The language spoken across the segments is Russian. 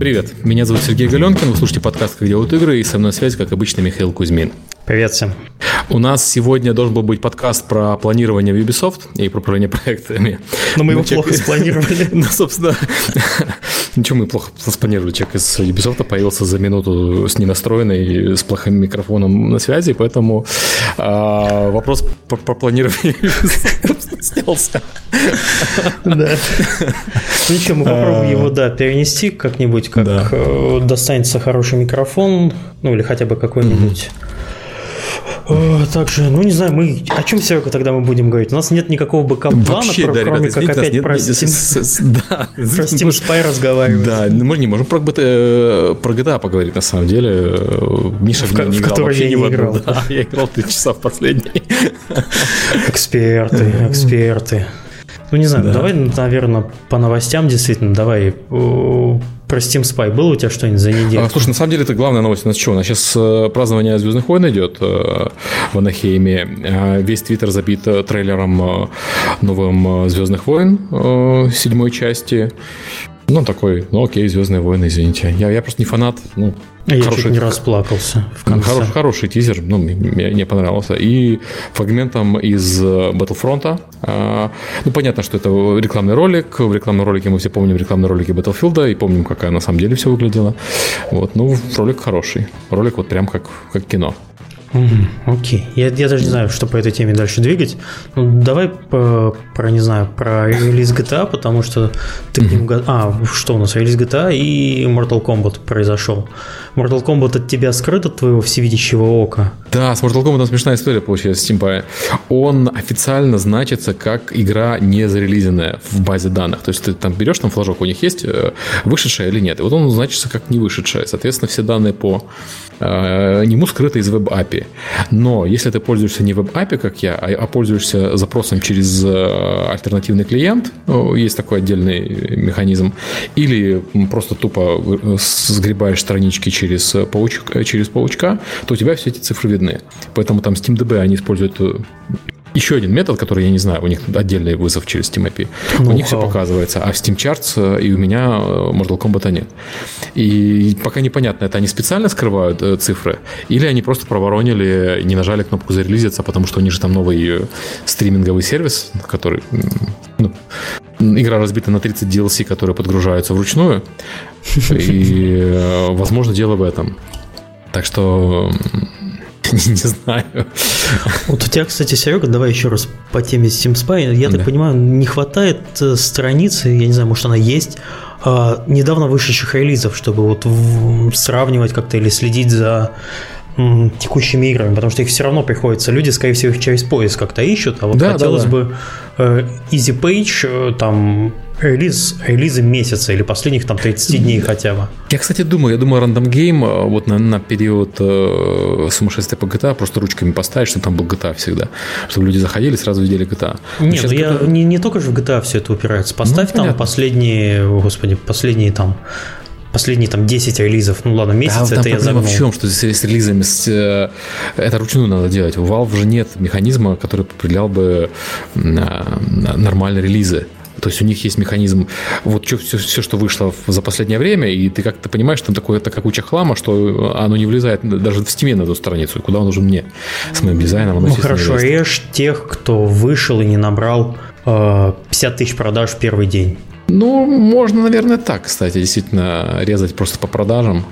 Привет, меня зовут Сергей Галенкин, вы слушаете подкаст «Как делают игры», и со мной связь, как обычно, Михаил Кузьмин. Привет всем. У нас сегодня должен был быть подкаст про планирование в Ubisoft и про управление проектами. Но мы его человек... плохо спланировали. Ну, собственно, ничего мы плохо спланировали. Человек из Ubisoft появился за минуту с ненастроенной, с плохим микрофоном на связи, поэтому а, вопрос про, про планирование снялся. Да. Ну ничего, мы попробуем его, да, перенести как-нибудь, как э, достанется хороший микрофон, ну или хотя бы какой-нибудь также, ну не знаю, мы о чем, Серега, тогда мы будем говорить? У нас нет никакого бэкап-плана, про, да, кроме ребята, как опять нет, про Steam, да, про Steam Spy разговаривать. Да, мы не можем про, GTA, про GTA поговорить, на самом деле. Миша в, в, не в играл вообще я не играл. Да, я играл 3 часа в последний. Эксперты, эксперты. Ну, не знаю, да. давай, наверное, по новостям действительно, давай про Steam Spy было у тебя что-нибудь за неделю? А, слушай, на самом деле это главная новость. У нас что? У нас сейчас э, празднование Звездных войн идет э, в Анахейме. А весь твиттер забит э, трейлером новым Звездных войн седьмой части. Ну, такой, ну окей, Звездные войны, извините. Я, я просто не фанат. Ну, а я хороший, чуть не расплакался в конце. Хороший, хороший тизер, ну, мне, мне понравился. И фрагментом из Battlefront. А, ну, понятно, что это рекламный ролик. В рекламном ролике мы все помним рекламные ролики Battlefield и помним, какая на самом деле все выглядело. Вот, ну, ролик хороший. Ролик вот прям как, как кино. Угу, окей. Я, я даже не знаю, что по этой теме дальше двигать. Ну, давай по, про, не знаю, про релиз GTA, потому что ты к ним... А, что у нас? Релиз GTA и Mortal Kombat произошел. Mortal Kombat от тебя скрыт от твоего всевидящего ока? Да, с Mortal Kombat смешная история получилась Steam Он официально значится как игра не зарелизенная в базе данных. То есть ты там берешь, там флажок у них есть, э, вышедшая или нет. И вот он значится как не вышедшая. Соответственно, все данные по э, нему скрыты из веб-API. Но если ты пользуешься не веб-API, как я, а, а пользуешься запросом через э, альтернативный клиент, есть такой отдельный механизм, или просто тупо сгребаешь странички через, паучка, через паучка, то у тебя все эти цифры видны. Поэтому там SteamDB они используют э, еще один метод, который я не знаю, у них отдельный вызов через Steam API. Ну, у них все показывается, а в Steam Charts э, и у меня э, Mortal Kombat нет. И пока непонятно, это они специально скрывают цифры, или они просто проворонили, не нажали кнопку зарелизиться, потому что у них же там новый стриминговый сервис, который ну, игра разбита на 30 DLC, которые подгружаются вручную. И, возможно, дело в этом. Так что не, знаю. Вот у тебя, кстати, Серега, давай еще раз по теме Steam Spy. Я да. так понимаю, не хватает э, страницы, я не знаю, может она есть, а, недавно вышедших релизов, чтобы вот сравнивать как-то или следить за текущими играми, потому что их все равно приходится, люди, скорее всего, их через поиск как-то ищут, а вот да, хотелось да, да. бы э, Easy Page, э, там, релиз, релизы месяца или последних там 30 дней хотя бы. Я, кстати, думаю, я думаю, Random Game э, вот на, на период э, сумасшествия по GTA просто ручками поставить, чтобы там был GTA всегда, чтобы люди заходили сразу видели GTA. Нет, ну я не, не только же в GTA все это упирается. Поставь ну, там понятно. последние, господи, последние там последние там 10 релизов, ну ладно, месяц, да, это я загнул. в чем, что с, с релизами с, э, это ручную надо делать. У Valve же нет механизма, который определял бы нормальные релизы. То есть у них есть механизм, вот все, все, все, что вышло за последнее время, и ты как-то понимаешь, там такое, такая куча хлама, что оно не влезает даже в стиме на эту страницу. Куда он нужен мне с моим дизайном? Оно, ну хорошо, режь тех, кто вышел и не набрал э, 50 тысяч продаж в первый день. Ну, можно, наверное, так, кстати, действительно резать просто по продажам.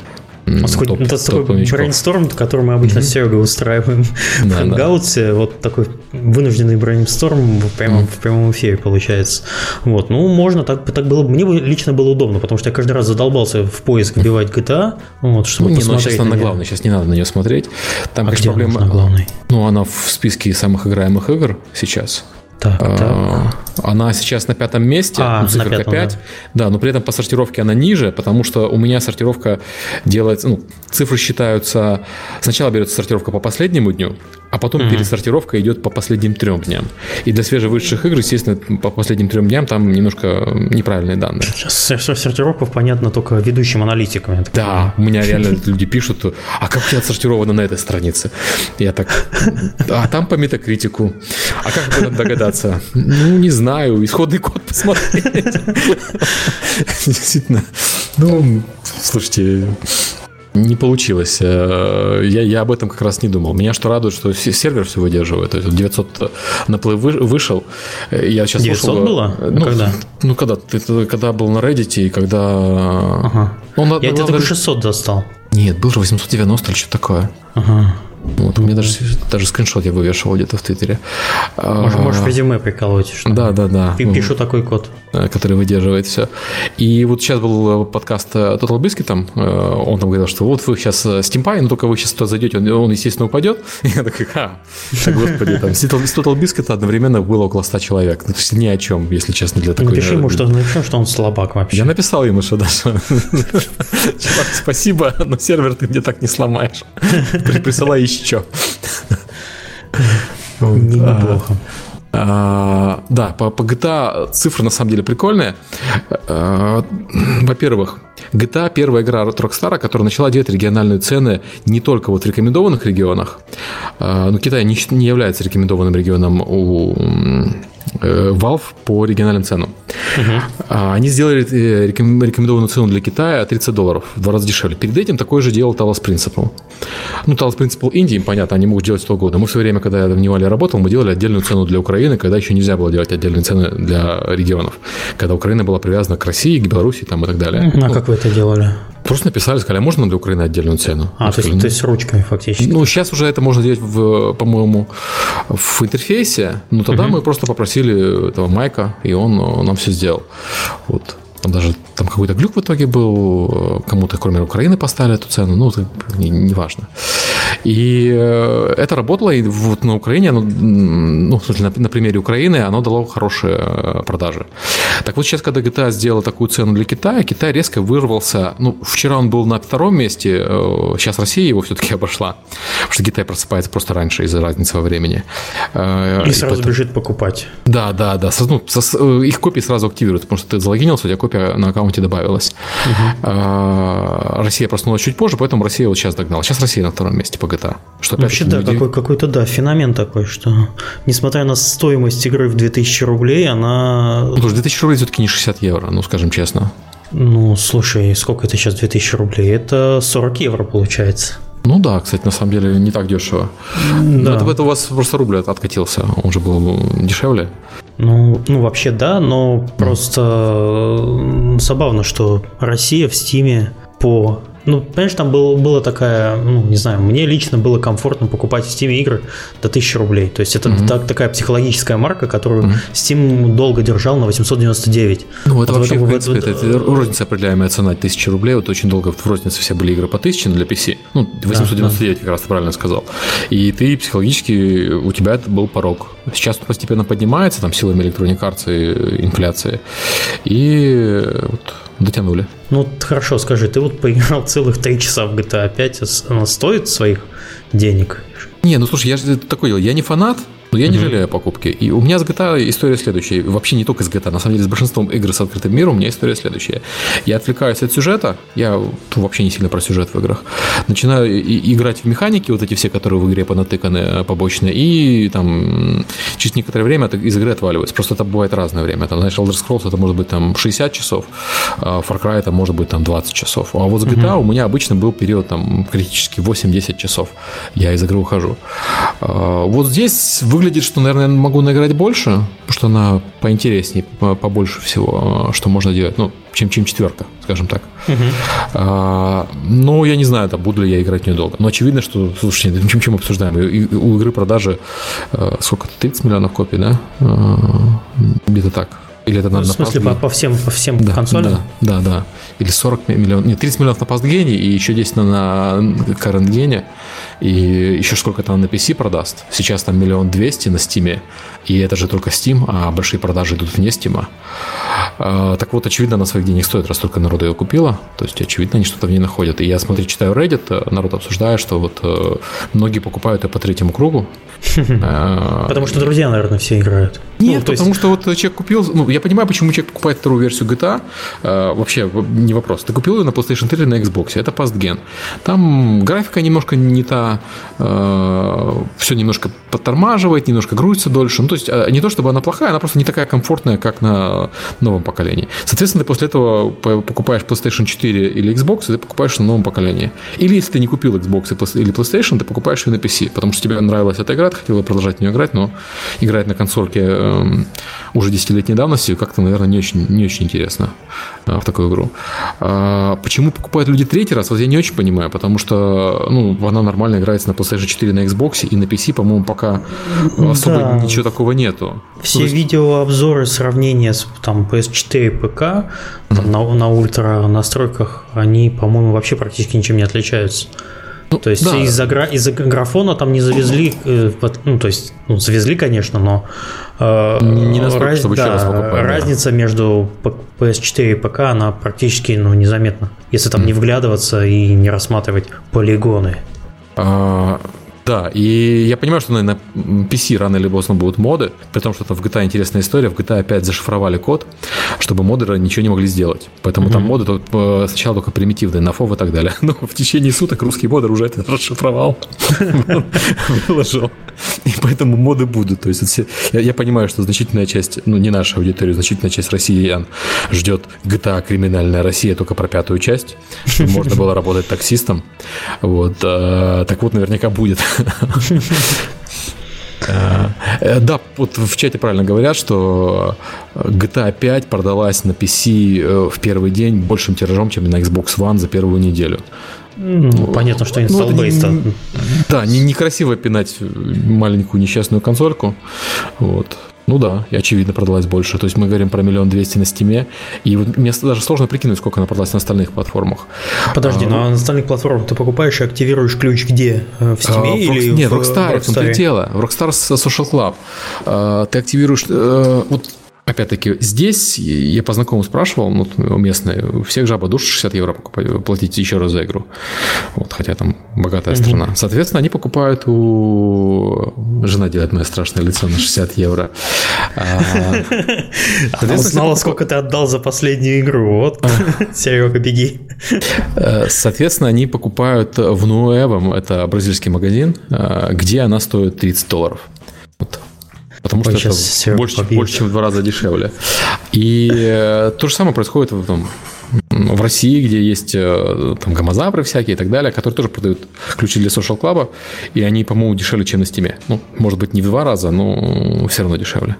Топ, это топ такой брейнсторм, который мы обычно mm-hmm. с Серегой устраиваем да, в Хангауте. Да. Вот такой вынужденный брейнсторм в прямом, mm-hmm. в прямом эфире получается. Вот, ну, можно, так, так было бы. Мне лично было удобно, потому что я каждый раз задолбался в поиск вбивать GTA. Вот, чтобы ну, не, ну, сейчас она на главной, сейчас не надо на нее смотреть. Там, а где проблема. Она главной? Ну, она в списке самых играемых игр сейчас. Так, а, так. Она сейчас на пятом месте, а, ну, циферка пятом, 5. Да. да, но при этом по сортировке она ниже, потому что у меня сортировка делается, ну, цифры считаются, сначала берется сортировка по последнему дню, а потом mm-hmm. пересортировка идет по последним трем дням. И для свежевышедших игр, естественно, по последним трем дням там немножко неправильные данные. Сейчас сортировка понятно только ведущим аналитикам. Да, у меня реально люди пишут, а как у тебя отсортировано на этой странице? Я так, а там по метакритику. А как об этом догадаться? Ну, не знаю, исходный код посмотреть. Действительно, Ну, слушайте, не получилось. Э, я, я об этом как раз не думал. Меня что радует, что сервер все выдерживает. То есть 900 наплыв вышел. Я сейчас 900 слушал, было? Ну, когда? Ну, когда? Ты, когда был на Reddit и когда... Ага. Он, я тебе только 600 достал. Нет, был же 890 или что такое. Ага. Вот, у меня даже, даже скриншот я вывешивал где-то в Твиттере. Можешь, можешь резюме приколоть. Что да, да, да. Пишу такой код. Э, который выдерживает все. И вот сейчас был подкаст э, Total Biscuit, там, э, он там говорил, что вот вы сейчас Steampy, но только вы сейчас туда зайдете, он, он естественно, упадет. И я такой, ха, так, господи, там, с Total Biscuit одновременно было около 100 человек. Ну, то есть ни о чем, если честно, для такой... Напиши ему, что, напиши, что он слабак вообще. Я написал ему, что даже... Чувак, спасибо, но сервер ты мне так не сломаешь. Присылай еще. Неплохо. А, да, по, по GTA цифры на самом деле прикольные. А, во-первых, GTA первая игра от Rockstar, которая начала делать региональные цены не только вот в рекомендованных регионах, а, но Китай не, не является рекомендованным регионом у Valve по региональным ценам. Угу. Они сделали э, рекомендованную цену для Китая 30 долларов, в два раза дешевле. Перед этим такое же делал Talos Principle. Ну, Talos Principle Индии, понятно, они могут делать что угодно. Мы в свое время, когда я в Невале работал, мы делали отдельную цену для Украины, когда еще нельзя было делать отдельные цены для регионов. Когда Украина была привязана к России, к Беларуси там, и так далее. А ну, как вы это делали? Просто написали, сказали, а можно для Украины отдельную цену? А, то, есть, то есть ручкой фактически. Ну, сейчас уже это можно делать, в, по-моему, в интерфейсе. Ну, тогда угу. мы просто попросили этого Майка, и он, он нам все сделал. Вот. Там даже там какой-то глюк в итоге был, кому-то, кроме Украины, поставили эту цену, ну, это неважно. Не и э, это работало, и вот на Украине, оно, ну, в смысле, на, на примере Украины, оно дало хорошие э, продажи. Так вот сейчас, когда GTA сделала такую цену для Китая, Китай резко вырвался, ну, вчера он был на втором месте, сейчас э, Россия его все-таки обошла, потому что Китай просыпается просто раньше из-за разницы во времени. И, и сразу поэтому... бежит покупать. Да, да, да, ну, их копии сразу активируют, потому что ты залогинился, у тебя копия на аккаунте добавилась. Угу. Россия проснулась чуть позже, поэтому Россия вот сейчас догнала. Сейчас Россия на втором месте по GTA. Что Вообще, да, какой, какой-то, да, феномен такой, что несмотря на стоимость игры в 2000 рублей, она... Ну, слушай, 2000 рублей все-таки не 60 евро, ну, скажем честно. Ну, слушай, сколько это сейчас 2000 рублей? Это 40 евро получается. Ну да, кстати, на самом деле не так дешево. Да. Это, это у вас просто рубль откатился, он же был дешевле. Ну, ну вообще да, но просто забавно, что Россия в Стиме по ну, понимаешь, там был, была такая, ну, не знаю, мне лично было комфортно покупать в Steam игры до 1000 рублей. То есть это mm-hmm. так, такая психологическая марка, которую mm-hmm. Steam долго держал на 899. Ну, это вот вообще, в, в принципе, это, это розница определяемая цена 1000 рублей. Вот очень долго в рознице все были игры по 1000 для PC. Ну, 899, да, как раз ты правильно сказал. И ты психологически, у тебя это был порог. Сейчас он постепенно поднимается, там, силами Arts и инфляции. И вот дотянули. Ну, хорошо, скажи, ты вот поиграл целых три часа в GTA 5, она стоит своих денег? Не, ну слушай, я же такой я не фанат, но я не жалею о покупке. И у меня с GTA история следующая. Вообще не только с GTA, на самом деле с большинством игр с открытым миром у меня история следующая. Я отвлекаюсь от сюжета, я вообще не сильно про сюжет в играх. Начинаю играть в механики, вот эти все, которые в игре понатыканы э, побочные, и там через некоторое время из игры отваливаюсь. Просто это бывает разное время. Там, знаешь, Elder Scrolls это может быть там 60 часов, а Far Cry это может быть там 20 часов. А вот с GTA угу. у меня обычно был период там критически 8-10 часов. Я из игры ухожу. А, вот здесь вы выглядит, что, наверное, могу наиграть больше, потому что она поинтереснее, побольше всего, что можно делать, ну, чем, чем четверка, скажем так. Угу. А, но я не знаю, там, буду ли я играть недолго. Но очевидно, что, слушайте, чем, чем обсуждаем? И, у игры продажи э, сколько? 30 миллионов копий, да? А, где-то так. Или это надо ну, в смысле, по, по всем, по всем да, консолям? Да, да, да. Или 40 миллионов. Нет, 30 миллионов на пастгене и еще 10 на, на current И еще сколько-то на PC продаст. Сейчас там миллион двести на Steam. И это же только Steam, а большие продажи идут вне Steam. А, так вот, очевидно, на своих денег стоит, раз только народу ее купила. То есть, очевидно, они что-то в ней находят. И я, смотрю, читаю Reddit, э, народ обсуждает, что вот э, многие покупают ее по третьему кругу. Потому что друзья, наверное, все играют. Нет, ну, потому есть... что вот человек купил, ну, я понимаю, почему человек покупает вторую версию GTA, э, вообще не вопрос. Ты купил ее на PlayStation 3 или на Xbox, это пастген. Там графика немножко не та, э, все немножко подтормаживает, немножко грузится дольше. Ну, то есть э, не то, чтобы она плохая, она просто не такая комфортная, как на новом поколении. Соответственно, ты после этого покупаешь PlayStation 4 или Xbox, и ты покупаешь на новом поколении. Или если ты не купил Xbox или PlayStation, ты покупаешь ее на PC, потому что тебе нравилась эта игра, ты хотел продолжать в нее играть, но играть на консольке э, уже десятилетней давности как-то, наверное, не очень, не очень интересно э, в такую игру. А почему покупают люди третий раз, вот я не очень понимаю, потому что ну, она нормально играется на PlayStation 4, на Xbox и на PC, по-моему, пока особо да. ничего такого нету. Все есть... видеообзоры, сравнения с там, PS4 ПК там, на, на ультра настройках, они, по-моему, вообще практически ничем не отличаются. Ну, то есть да. из-за, из графона там не завезли, э, ну то есть ну, завезли, конечно, но э, не настолько, раз, чтобы да, еще раз покупать, разница да. между PS4 и ПК она практически ну, незаметна, если там mm. не вглядываться и не рассматривать полигоны. А, да, и я понимаю, что на PC рано или поздно будут моды, при том, что там в GTA интересная история, в GTA опять зашифровали код, чтобы модеры ничего не могли сделать. Поэтому mm-hmm. там моды тут, э, сначала только примитивные, на фов и так далее. Но в течение суток русский модер уже это расшифровал, выложил. И поэтому моды будут. То есть я, я понимаю, что значительная часть, ну не наша аудитория, значительная часть россиян ждет GTA «Криминальная Россия» только про пятую часть, можно было работать таксистом. Вот. А, так вот, наверняка будет. Э, да, вот в чате правильно говорят, что GTA 5 продалась на PC э, в первый день большим тиражом, чем на Xbox One за первую неделю. Ну, понятно, что install ну, base. Да, не, некрасиво пинать маленькую несчастную консольку. Вот. Ну да, и очевидно продалась больше. То есть мы говорим про миллион двести на стиме. И вот мне даже сложно прикинуть, сколько она продалась на остальных платформах. Подожди, а, ну а на остальных платформах ты покупаешь и активируешь ключ где? Э, в Steam а, или в, Нет, в Rockstar, в том-то и дело. В Rockstar Social Club. А, ты активируешь... А, вот Опять-таки, здесь я по знакомому спрашивал, ну, местные, у всех жаба душ 60 евро покупать, платить еще раз за игру. Вот, хотя там богатая угу. страна. Соответственно, они покупают у... Жена делает мое страшное лицо на 60 евро. А, Она узнала, сколько ты отдал за последнюю игру. Вот, Серега, беги. Э, соответственно, они покупают в Нуэвом, это бразильский магазин, э, где она стоит 30 долларов. Вот. Потому Ой, что это больше, больше, чем в два раза дешевле. И э, то же самое происходит в, там, в России, где есть э, там гомозавры всякие и так далее, которые тоже продают ключи для social club, и они, по-моему, дешевле, чем на Steam. Ну, может быть, не в два раза, но все равно дешевле.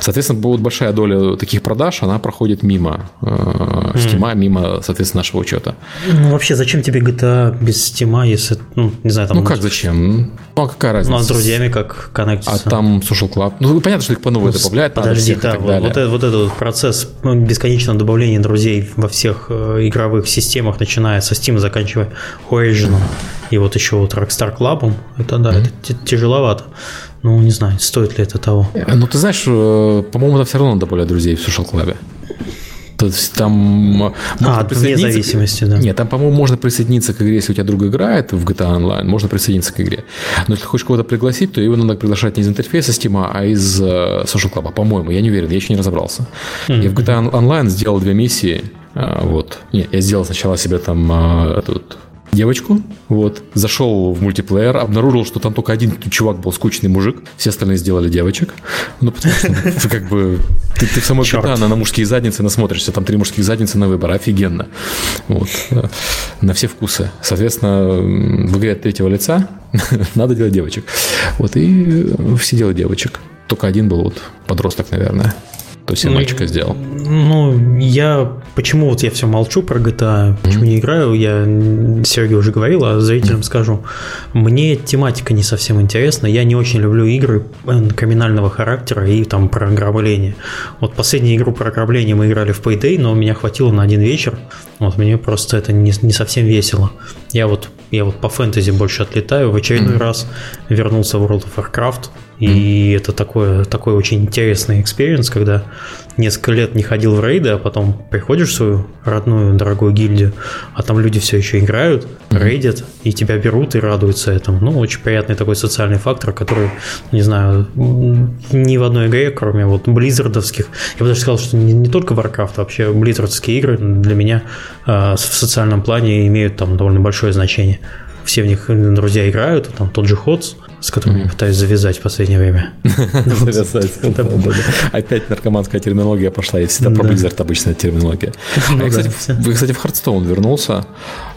Соответственно, будет большая доля таких продаж, она проходит мимо э, Steam, мимо, соответственно, нашего учета. Ну, вообще, зачем тебе GTA без Steam, если, ну, не знаю, там... Ну, как зачем? Ну, а какая разница? Ну, а с друзьями как коннектиться? А там social club? Ну, понятно, что их по новой ну, добавляют. Подожди, да, вот, вот, этот, вот этот процесс ну, бесконечного добавления друзей во всех э, игровых системах, начиная со Steam, заканчивая Origin, и вот еще вот Rockstar Club, это да, mm-hmm. это тяжеловато. Ну, не знаю, стоит ли это того. Ну, ты знаешь, э, по-моему, это все равно надо более друзей в Social Club. То есть там а, вне зависимости, да. Нет, там, по-моему, можно присоединиться к игре, если у тебя друг играет в GTA Online, можно присоединиться к игре. Но если хочешь кого-то пригласить, то его надо приглашать не из интерфейса Steam, а из Social Club. По-моему, я не уверен, я еще не разобрался. Mm-hmm. Я в GTA Online сделал две миссии. Uh, вот. Не, я сделал сначала себе там uh, этот девочку, вот, зашел в мультиплеер, обнаружил, что там только один чувак был скучный мужик, все остальные сделали девочек, ну, потому что как бы ты, ты в самой GTA на, на мужские задницы насмотришься, там три мужских задницы на выбор, офигенно, вот, на все вкусы. Соответственно, в игре от третьего лица надо делать девочек, вот, и все делают девочек. Только один был вот подросток, наверное. То есть ну, мальчика сделал. Ну, я... Почему вот я все молчу про GTA, почему mm-hmm. не играю, я Сергей уже говорил, а зрителям mm-hmm. скажу. Мне тематика не совсем интересна. Я не очень люблю игры э, криминального характера и там про ограбление. Вот последнюю игру про ограбление мы играли в Payday, но меня хватило на один вечер. Вот мне просто это не, не совсем весело. Я вот, я вот по фэнтези больше отлетаю. В очередной mm-hmm. раз вернулся в World of Warcraft. И это такое, такой очень интересный experience, когда несколько лет не ходил в рейды, а потом приходишь в свою родную дорогую гильдию, а там люди все еще играют, рейдят, и тебя берут и радуются этому. Ну, очень приятный такой социальный фактор, который, не знаю, ни в одной игре, кроме вот близзардовских, я бы даже сказал, что не, не только Warcraft, а вообще близзардские игры для меня э, в социальном плане имеют там довольно большое значение. Все в них друзья играют, там тот же Ходс, с которым я пытаюсь завязать в последнее время. Завязать. Опять наркоманская терминология пошла. И всегда про Blizzard обычная терминология. Ну вы, кстати, в Хардстоун вернулся,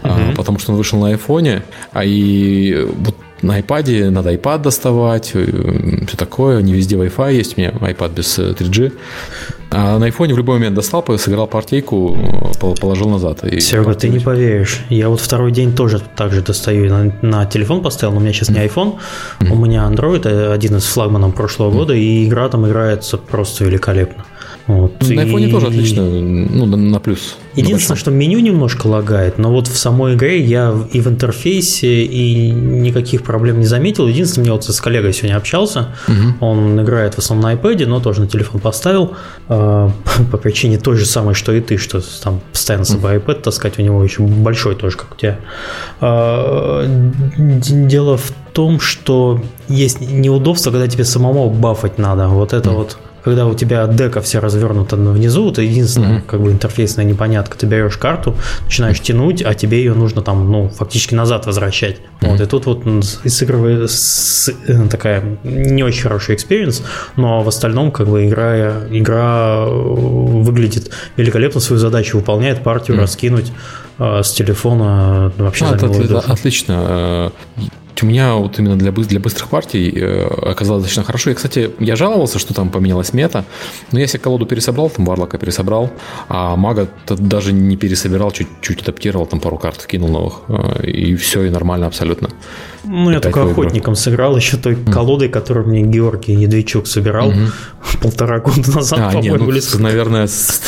а, потому что он вышел на айфоне, а и вот на iPad надо iPad доставать, э, все такое. Не везде Wi-Fi есть, у меня iPad без 3G. Э, а на iPhone в любой момент достал, сыграл партийку, э, положил назад. И Серега, ты не поверишь. Я вот второй день тоже так же достаю. На, на телефон поставил, но у меня сейчас не iPhone, mm-hmm. у меня Android, один из флагманов прошлого mm-hmm. года, и игра там играется просто великолепно. Вот. На iPhone и... тоже отлично, ну, на плюс. Единственное, что меню немножко лагает, но вот в самой игре я и в интерфейсе, и никаких проблем не заметил. Единственное, я вот с коллегой сегодня общался, угу. он играет в основном на iPad, но тоже на телефон поставил, э, по причине той же самой, что и ты, что там постоянно с собой iPad таскать, у него еще большой тоже, как у тебя. Э, дело в том, что есть неудобство, когда тебе самому бафать надо. Вот это mm. вот когда у тебя дека вся развернута внизу, это единственная mm-hmm. как бы интерфейсная непонятка. Ты берешь карту, начинаешь тянуть, а тебе ее нужно там, ну, фактически назад возвращать. Mm-hmm. Вот, и тут вот сыгрывает э, такая не очень хороший experience, но в остальном как бы игра, игра выглядит великолепно, свою задачу выполняет, партию mm-hmm. раскинуть э, с телефона вообще а, это, это, отлично у меня вот именно для, для быстрых партий э, оказалось достаточно хорошо. Я, кстати, я жаловался, что там поменялась мета, но я себе колоду пересобрал, там Варлока пересобрал, а мага даже не пересобирал, чуть-чуть адаптировал, там пару карт кинул новых, э, и все, и нормально абсолютно. Ну, я только охотником игру. сыграл, еще той mm. колодой, которую мне Георгий Недвичук собирал mm-hmm. полтора года назад, а, не, ну, наверное, с,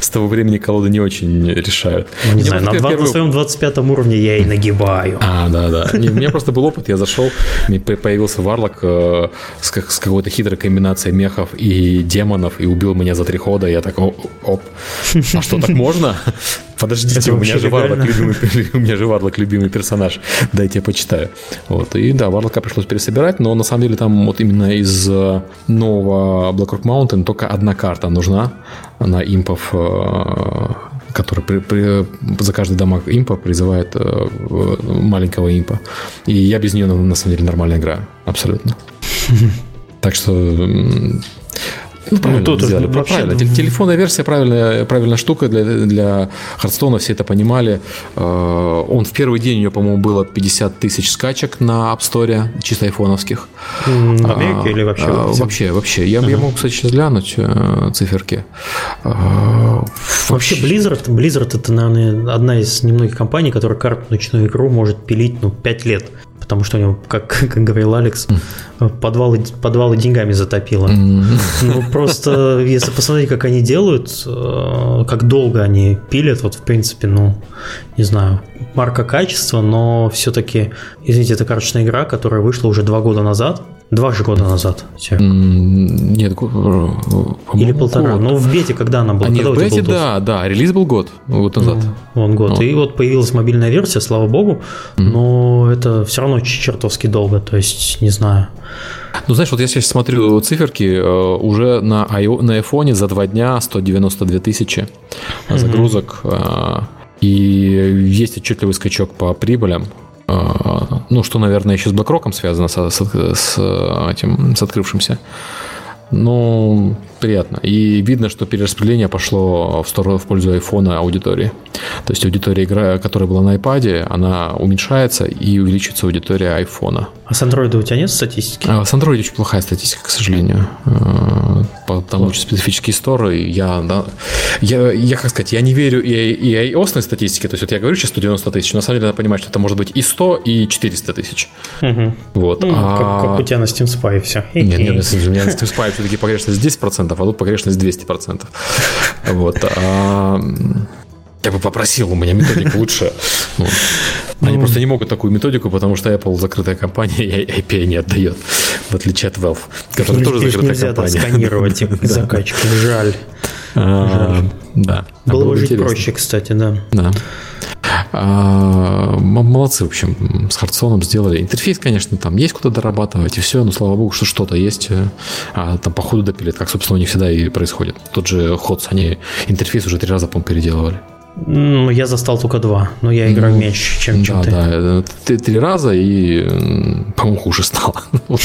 с того времени колоды не очень решают. Ну, не мне знаю, на, первый... на своем 25 уровне я и нагибаю. А, да, да. Не, у меня просто был опыт, я зашел, мне появился варлок э, с, с какой-то хитрой комбинацией мехов и демонов, и убил меня за три хода, я так, оп, оп. а что, так можно? Подождите, у меня, же Варлок любимый, у меня же Варлок любимый персонаж. Дайте я почитаю. Вот. И да, Варлока пришлось пересобирать, но на самом деле там вот именно из э, нового Blackrock Mountain только одна карта нужна на импов э, который при, при, за каждый дамаг импа призывает э, маленького импа. И я без нее, на самом деле, нормально играю. Абсолютно. Так что ну, правильно ну, сделали. Вообще... Правильно. Телефонная версия правильная, правильная штука для, для Хардстона, все это понимали. Э, он в первый день у него, по-моему, было 50 тысяч скачек на App Store, чисто айфоновских. Америке а, или вообще? А, вообще, вообще. Я, uh-huh. я могу, кстати, сейчас глянуть э, циферки. А, вообще, Blizzard, Blizzard это, наверное, одна из немногих компаний, которая карту ночную игру может пилить ну, 5 лет потому что у него, как, как говорил Алекс, подвалы, подвалы деньгами затопило. Ну, просто, если посмотреть, как они делают, э, как долго они пилят, вот, в принципе, ну, не знаю, марка качества, но все-таки, извините, это карточная игра, которая вышла уже два года назад, Два же года назад. Нет, или полтора. Год. Ну, в бете когда она была? А нет, в бете, да, да. Релиз был год, год назад. Ну, он год. Вот. И вот появилась мобильная версия, слава богу, mm. но это все равно чертовски долго, то есть, не знаю. Ну, знаешь, вот я сейчас смотрю циферки, э, уже на, iO, на iPhone за два дня 192 тысячи загрузок. Mm-hmm. И есть отчетливый скачок по прибылям. А, ну, что, наверное, еще с BlackRock связано с, с, с этим, с открывшимся. Ну, приятно. И видно, что перераспределение пошло в сторону в пользу айфона аудитории. То есть аудитория, игра, которая была на iPad, она уменьшается и увеличивается аудитория айфона. А с Android у тебя нет статистики? А, с Android очень плохая статистика, к сожалению. Э, там очень специфические сторы. Я, да, я, я, как сказать, я не верю и, и iOS статистике. То есть вот я говорю сейчас 190 тысяч, но на самом деле надо понимать, что это может быть и 100, и 400 тысяч. Угу. Вот. Ну, а... как, как у тебя на Steam Spy все. Нет, нет, у меня на Steam Spy все-таки погрешность 10%, а тут погрешность 200%. Вот. А... Я бы попросил, у меня методика лучше. Ну, они ну. просто не могут такую методику, потому что Apple закрытая компания и API не отдает, в отличие от Valve, которая тоже закрытая компания. сканировать их закачку, жаль. А, да. Было бы жить проще, кстати, да. Да. А, молодцы, в общем, с Хардсоном сделали. Интерфейс, конечно, там есть куда дорабатывать, и все, но слава богу, что что-то есть. А там по ходу допилит, как, собственно, у них всегда и происходит. Тот же HOTS, они интерфейс уже три раза, по переделывали. Ну, я застал только два, но я играю ну, меньше, чем, чем да, ты. Да, ты три раза и, по-моему, хуже стало.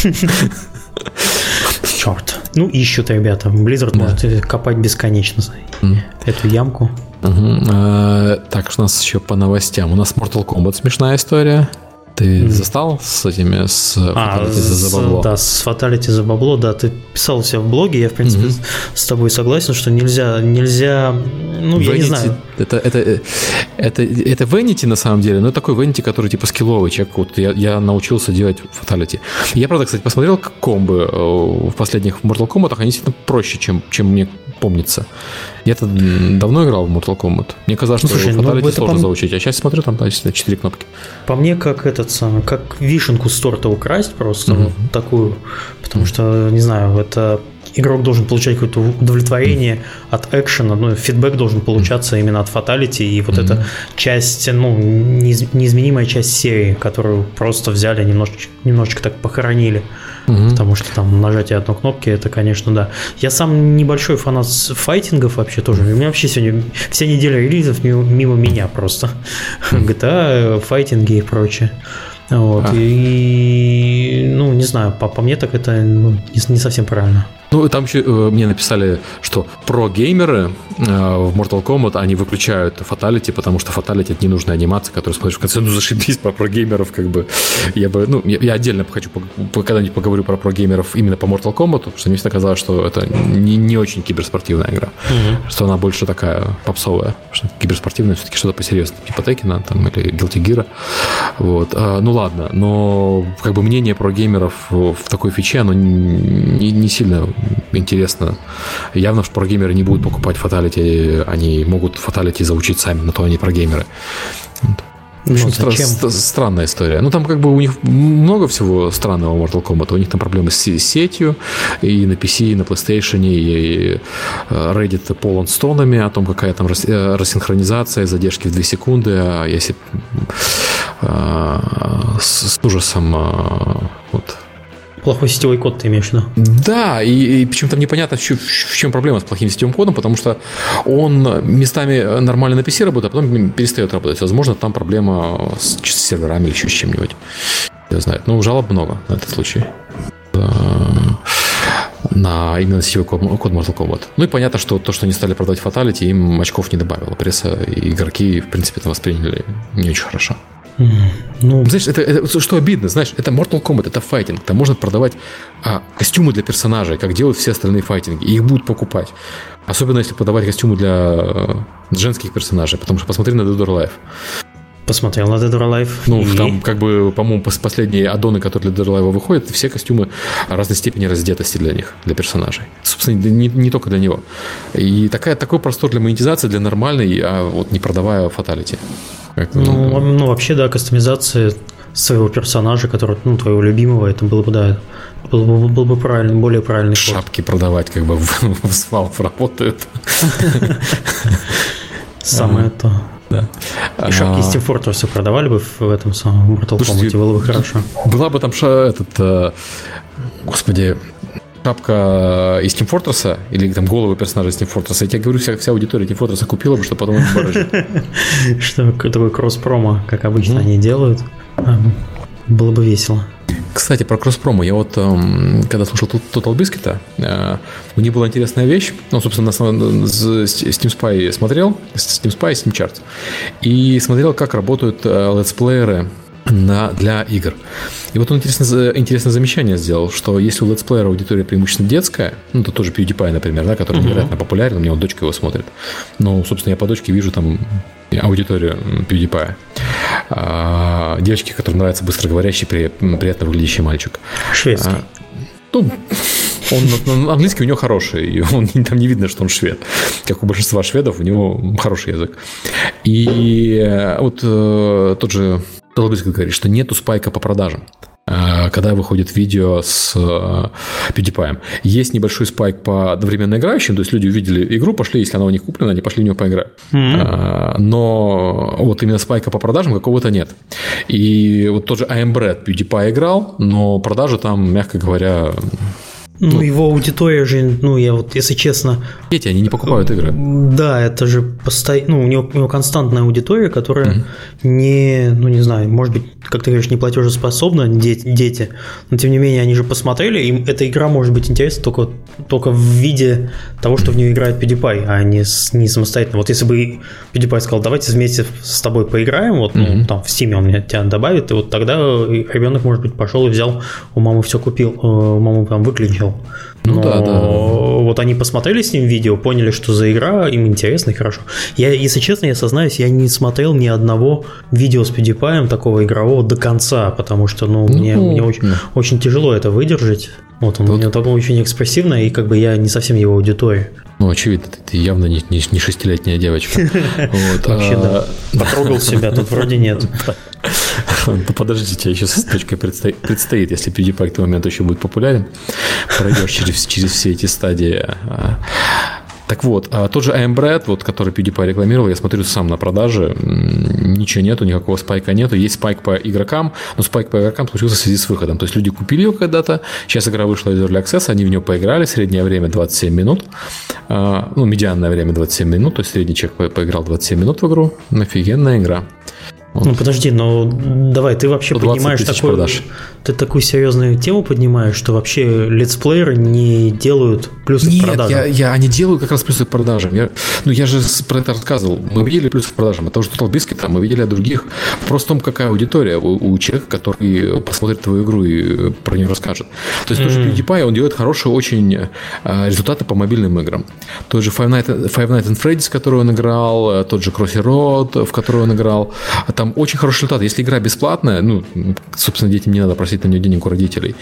Черт. Ну, ищут ребята. Blizzard да. может копать бесконечно mm. эту ямку. Угу. А, так, что у нас еще по новостям? У нас Mortal Kombat смешная история. Ты mm. застал с этими, с а, за бабло? Да, с Fatality за бабло, да. Ты писал у себя в блоге, я, в принципе, mm-hmm. с тобой согласен, что нельзя, нельзя, ну, Vanity, я не знаю. Это, это, это, это Vanity, на самом деле, но такой Vanity, который типа скилловый человек. Вот я, я научился делать Fatality. Я, правда, кстати, посмотрел комбы э, в последних Mortal Kombat, они действительно проще, чем, чем мне помнится. Я-то давно играл в Mortal Kombat. Мне казалось, ну, что слушай, Fatality ну, сложно по... заучить, а сейчас смотрю, там, да, 4 кнопки. По мне, как этот самый, как вишенку с торта украсть просто, mm-hmm. вот такую, потому что, не знаю, это игрок должен получать какое-то удовлетворение mm-hmm. от экшена, ну, фидбэк должен получаться mm-hmm. именно от фаталити, и вот mm-hmm. эта часть, ну, неизменимая часть серии, которую просто взяли, немножечко, немножечко так похоронили. Угу. Потому что там нажатие одной кнопки, это, конечно, да. Я сам небольшой фанат файтингов вообще тоже. У меня вообще сегодня вся неделя релизов мимо, мимо меня просто. GTA, файтинги и прочее. Вот. А. И, ну, не знаю, по, по мне так это ну, не, не совсем правильно. Ну, там еще э, мне написали, что про геймеры э, в Mortal Kombat они выключают фаталити, потому что фаталити это ненужная анимация, которую смотришь в конце. Ну, зашибись про про геймеров, как бы. Я бы, ну, я, я отдельно хочу когда-нибудь поговорю про про геймеров именно по Mortal Kombat, потому что мне всегда казалось, что это не, не очень киберспортивная игра, угу. что она больше такая попсовая, что киберспортивная все-таки что-то посерьезнее, типа Текина там или Guilty Gear. Вот. А, ну ладно, но как бы мнение про геймеров в такой фиче, оно не, не сильно интересно. Явно что прогеймеры не будут покупать фаталити, они могут фаталити заучить сами, на то они прогеймеры. В общем, ну, стра- странная история. Ну, там как бы у них много всего странного в Mortal Kombat. У них там проблемы с сетью и на PC, и на PlayStation, и э, Reddit полон стонами о том, какая там э, рассинхронизация, задержки в 2 секунды. А если с, с ужасом вот, Плохой сетевой код ты имеешь в виду? Да, и, и причем там непонятно, в, в чем проблема с плохим сетевым кодом, потому что он местами нормально на PC работает, а потом перестает работать. Возможно, там проблема с, с серверами или еще с чем-нибудь. Я знаю. Ну, жалоб много на этот случай. На именно сетевой код, код Mortal Kombat. Ну и понятно, что то, что они стали продавать Fatality, им очков не добавило. Пресса и игроки, в принципе, это восприняли не очень хорошо. Ну, знаешь, это, это что обидно, знаешь, это Mortal Kombat, это файтинг. Там можно продавать а, костюмы для персонажей, как делают все остальные файтинги, и их будут покупать. Особенно если продавать костюмы для э, женских персонажей, потому что посмотри на Dead or Alive. Посмотрел на Dead or Alive. Ну, и... там, как бы, по-моему, последние аддоны, которые для Dead or Alive выходят, все костюмы разной степени раздетости для них, для персонажей. Собственно, не, не только для него. И такая, такой простор для монетизации, для нормальной, а вот не продавая фаталити. Как ну, ну, вообще, да, кастомизация своего персонажа, который, ну, твоего любимого, это было бы, да, был бы, был бы правильный, более правильный ход. Шапки продавать как бы в, в Valve работают. Самое то. Да. И шапки Steam Fortress продавали бы в этом самом Mortal Kombat, было бы хорошо. Была бы там этот, э, господи, шапка из Team Fortress или там головы персонажа из Team Fortress, я тебе говорю, вся, вся аудитория Team Fortress купила бы, чтобы потом их барыжить. Что такое кросс-промо, как обычно они делают. Было бы весело. Кстати, про кросс-промо. Я вот, эм, когда слушал Total Biscuit, э, у них была интересная вещь. Ну, собственно, на основном, Steam Spy смотрел, Steam Spy и Steam Charts. И смотрел, как работают э, летсплееры на, для игр. И вот он интересно, интересное замечание сделал, что если у летсплеера аудитория преимущественно детская, ну, то тоже PewDiePie, например, да, который uh-huh. невероятно популярен, у него дочка его смотрит. Но, собственно, я по дочке вижу там аудиторию PewDiePie. А, девочки, которым нравится быстроговорящий, при, приятно выглядящий мальчик. Шведский. А, ну, он, английский у него хороший, и он, там не видно, что он швед. Как у большинства шведов, у него хороший язык. И э, вот э, тот же Толбиск говорит, что нету спайка по продажам. э, когда выходит видео с PewDiePie. Есть небольшой спайк по одновременно играющим, то есть люди увидели игру, пошли, если она у них куплена, они пошли в нее поиграть. Mm-hmm. Но вот именно спайка по продажам какого-то нет. И вот тот же I'm Bread PewDiePie играл, но продажи там, мягко говоря, ну, ну, его аудитория же, ну, я вот, если честно... Дети, они не покупают игры. Да, это же постоянно... Ну, у него, у него константная аудитория, которая mm-hmm. не, ну, не знаю, может быть, как ты говоришь, не платежеспособна, дети, дети, но тем не менее они же посмотрели, им эта игра может быть интересна только, только в виде того, что в нее играет PewDiePie, а не, не самостоятельно. Вот если бы PewDiePie сказал, давайте вместе с тобой поиграем, вот, mm-hmm. ну, там, в Steam он меня тебя добавит, и вот тогда ребенок, может быть, пошел и взял, у мамы все купил, э, у мамы там выключил понял. Ну Но да, да. Вот они посмотрели с ним видео, поняли, что за игра, им интересно и хорошо. Я, если честно, я сознаюсь, я не смотрел ни одного видео с PewDiePie такого игрового до конца, потому что, ну, ну мне, мне очень, да. очень тяжело это выдержать. Вот он Тут... у него такой очень экспрессивный, и как бы я не совсем его аудитория. Ну, очевидно, ты явно не, не, не шестилетняя девочка. Вообще, да. А, Потрогал себя, тут вроде нет. Подождите, еще с точкой предстоит, предстоит, если PewDiePie к тому моменту еще будет популярен, пройдешь через, через все эти стадии. А, так вот, а тот же AMBRED, вот, который PewDiePie рекламировал, я смотрю сам на продаже, ничего нету, никакого спайка нету. Есть спайк по игрокам, но спайк по игрокам случился в связи с выходом. То есть люди купили ее когда-то, сейчас игра вышла из Early Access, они в нее поиграли, среднее время 27 минут, а, ну, медианное время 27 минут, то есть средний человек поиграл 27 минут в игру, офигенная игра. Вот. Ну подожди, но давай, ты вообще поднимаешь такую, продаж. ты такую серьезную тему поднимаешь, что вообще летсплееры не делают плюсы Нет, к продажам. Я, я, они делают как раз плюсы к продажам. Я, ну я же про это рассказывал. Мы видели плюсы к продажам. Это уже Total Biscuit, там мы видели от других. Просто в том, какая аудитория у, у человека, который посмотрит твою игру и про нее расскажет. То есть mm-hmm. тоже PewDiePie, он делает хорошие очень а, результаты по мобильным играм. Тот же Five Nights, Five Nights at Freddy's, который он играл, тот же Crossy Road, в который он играл там очень хороший результат. Если игра бесплатная, ну, собственно, детям не надо просить на нее денег у родителей.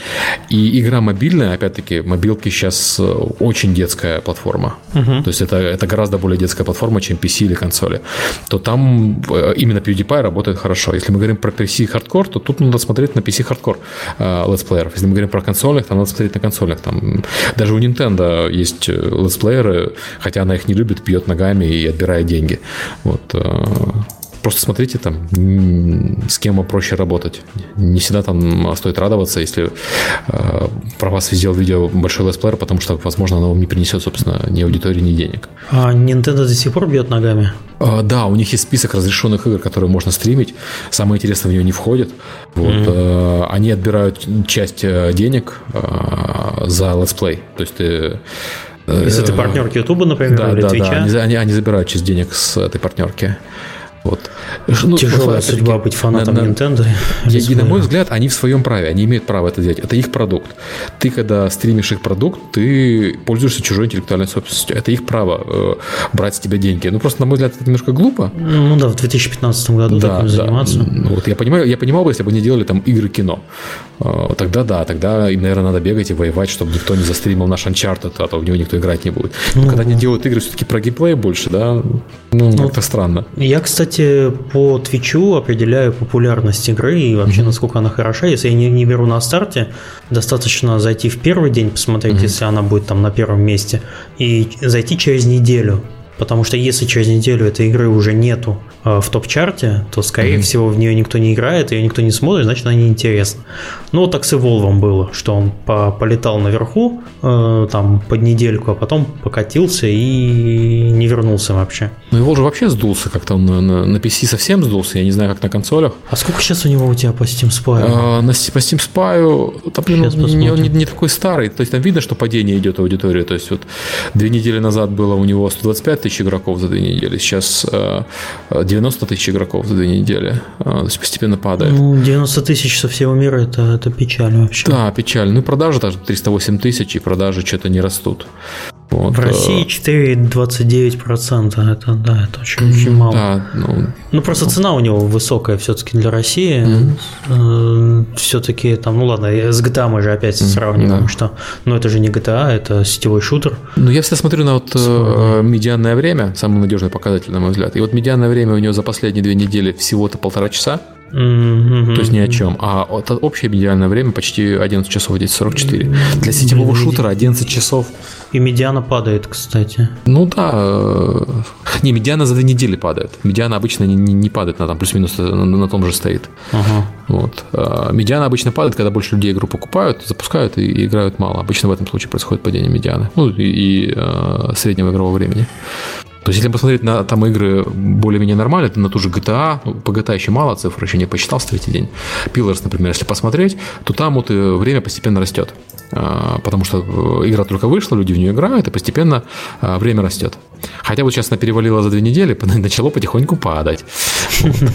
И игра мобильная, опять-таки, мобилки сейчас э, очень детская платформа. Uh-huh. То есть это, это гораздо более детская платформа, чем PC или консоли. То там э, именно PewDiePie работает хорошо. Если мы говорим про PC hardcore, то тут надо смотреть на PC hardcore э, летсплееров. Если мы говорим про консольных, то надо смотреть на консольных. Там, даже у Nintendo есть летсплееры, хотя она их не любит, бьет ногами и отбирает деньги. Вот. Просто смотрите там, с кем проще работать. Не всегда там стоит радоваться, если э, про вас сделал видео большой летсплеер, потому что, возможно, оно вам не принесет, собственно, ни аудитории, ни денег. А Nintendo до сих пор бьет ногами? А, да, у них есть список разрешенных игр, которые можно стримить. Самое интересное в нее не входит. Вот, mm-hmm. Они отбирают часть э, денег э, за летсплей. То есть ты если ты партнер YouTube, например, да, или да, Twitch. Да, они, они, они забирают часть денег с этой партнерки. Вот. Ну, Тяжелая судьба быть фанатом на, Nintendo. Я, и, на мой взгляд, они в своем праве, они имеют право это делать. Это их продукт. Ты, когда стримишь их продукт, ты пользуешься чужой интеллектуальной собственностью. Это их право э, брать с тебя деньги. Ну, просто, на мой взгляд, это немножко глупо. Ну да, в 2015 году да, да. заниматься. Ну, вот, я, понимаю, я понимал бы, если бы они делали там игры-кино. Э, тогда да, тогда наверное, надо бегать и воевать, чтобы никто не застримил наш Uncharted, а то в него никто играть не будет. Но ну, когда они делают игры все-таки про геймплей больше, да, ну, ну как-то странно. Я, кстати, по Твичу определяю популярность игры и вообще mm-hmm. насколько она хороша. Если я не, не беру на старте, достаточно зайти в первый день, посмотреть, mm-hmm. если она будет там на первом месте, и зайти через неделю. Потому что если через неделю этой игры уже нету э, в топ-чарте, то, скорее mm-hmm. всего, в нее никто не играет, ее никто не смотрит, значит, она неинтересна. Ну, вот так с Evolve было, что он по полетал наверху, э, там, под недельку, а потом покатился и не вернулся вообще. Ну, Evolve же вообще сдулся как-то, он на, на, на PC совсем сдулся, я не знаю, как на консолях. А сколько сейчас у него у тебя по Steam Spy? А, на, по Steam Spy, там, блин, он не, не, не такой старый, то есть там видно, что падение идет в аудиторию, то есть вот две недели назад было у него 125 тысяч игроков за две недели, сейчас 90 э, тысяч игроков за две недели, э, то есть постепенно падает. Ну, 90 тысяч со всего мира это, это печаль вообще. Да, печаль. Ну, продажи даже 308 тысяч, и продажи что-то не растут. Вот. В России 4,29%. Это, да, это очень, очень мало. Да, ну, ну, просто ну. цена у него высокая все-таки для России. Mm-hmm. Все-таки там, ну ладно, с GTA мы же опять mm-hmm. сравниваем, да. что но это же не GTA, это сетевой шутер. Ну, я всегда смотрю на вот э, медианное время, самый надежный показатель, на мой взгляд. И вот медианное время у него за последние две недели всего-то полтора часа. Mm-hmm. То есть ни о чем. А общее медиальное время почти 11 часов, 10.44. Для сетевого шутера 11 часов. И медиана падает, кстати. Ну да. Не, медиана за две недели падает. Медиана обычно не, не, не падает, на там плюс-минус на, на том же стоит. Ага. Вот. А медиана обычно падает, когда больше людей игру покупают, запускают и играют мало. Обычно в этом случае происходит падение медианы. Ну и, и э, среднего игрового времени. То есть, если посмотреть на там игры более-менее нормальные, то на ту же GTA, ну, по GTA еще мало цифр, еще не посчитал с третий день. Pillars, например, если посмотреть, то там вот время постепенно растет. А, потому что э, игра только вышла, люди в нее играют, и постепенно а, время растет. Хотя вот сейчас она перевалила за две недели, начало потихоньку падать.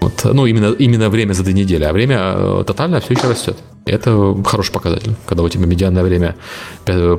Вот. Ну, именно, именно время за две недели, а время э, тотально все еще растет. Это хороший показатель, когда у тебя медианное время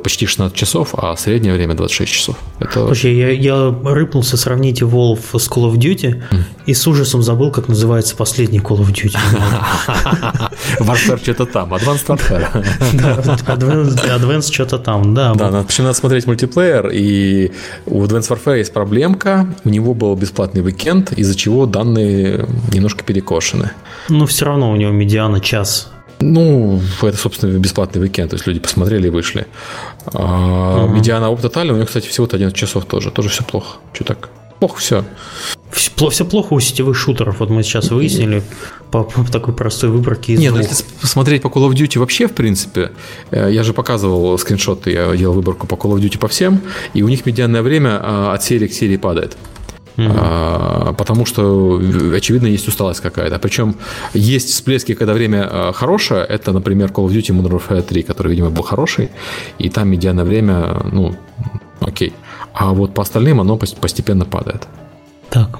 почти 16 часов, а среднее время 26 часов. Это... Слушай, я, я рыпнулся сравнить Wolf с Call of Duty mm. и с ужасом забыл, как называется последний Call of Duty. Warfare что-то там, Advanced Warfare. Advanced что-то там, да. Да, надо, надо смотреть мультиплеер, и у Advanced Warfare есть проблемка, у него был бесплатный уикенд, из-за чего данные немножко перекошены. Но все равно у него медиана час ну, это, собственно, бесплатный уикенд, то есть люди посмотрели и вышли. А, uh-huh. Медиана Оп Тотали, у него, кстати, всего-то 11 часов тоже. Тоже все плохо. Что так? Плохо все. Все, все плохо у сетевых шутеров. Вот мы сейчас выяснили по, по такой простой выборке из Нет, ну, если смотреть по Call of Duty вообще, в принципе, э, я же показывал скриншоты, я делал выборку по Call of Duty по всем, и у них медианное время а, от серии к серии падает. Mm-hmm. потому что, очевидно, есть усталость какая-то. Причем есть всплески, когда время а, хорошее. Это, например, Call of Duty Modern Warfare 3, который, видимо, был хороший. И там медианное время, ну, окей. А вот по остальным оно постепенно падает. Так,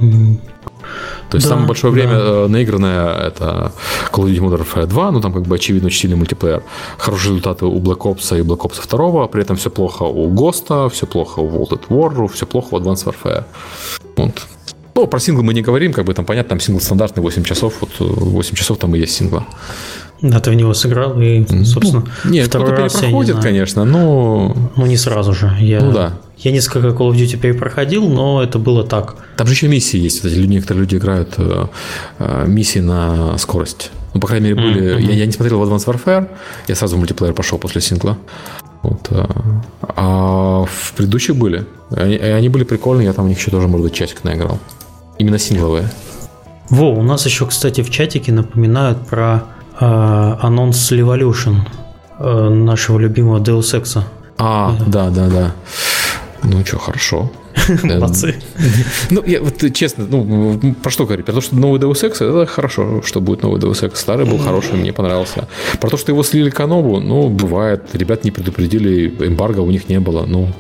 то есть да, самое большое время да. Э, наигранное это Call of Duty Modern Warfare 2, ну там как бы очевидно очень сильный мультиплеер. Хорошие результаты у Black Ops и Black Ops 2, при этом все плохо у Ghost, все плохо у World at War, все плохо у Advanced Warfare. Вот. Ну, про синглы мы не говорим, как бы там понятно, там сингл стандартный 8 часов, вот 8 э, часов там и есть сингла. Да, ты в него сыграл, и, ну, собственно, ну, нет, второй раз перепроходит, не конечно, но... Ну, не сразу же. Я, ну, да. Я несколько Call of Duty перепроходил, но это было так. Там же еще миссии есть. Кстати, некоторые люди играют э, э, миссии на скорость. Ну, по крайней мере, были... Mm-hmm. Я, я не смотрел в Advanced Warfare, я сразу в мультиплеер пошел после сингла. Вот, а, а в предыдущих были. Они, они были прикольные, я там у них еще тоже, может быть, часик наиграл. Именно сингловые. Во, у нас еще, кстати, в чатике напоминают про э, анонс Revolution э, нашего любимого Deus Ex. А, да, да, да. Ну что, хорошо. Молодцы. Ну, я вот честно, ну, про что говорить? Про то, что новый Deus Ex, это хорошо, что будет новый Deus Ex. Старый был хороший, мне понравился. Про то, что его слили Канобу, ну, бывает. Ребят не предупредили, эмбарго у них не было, ну...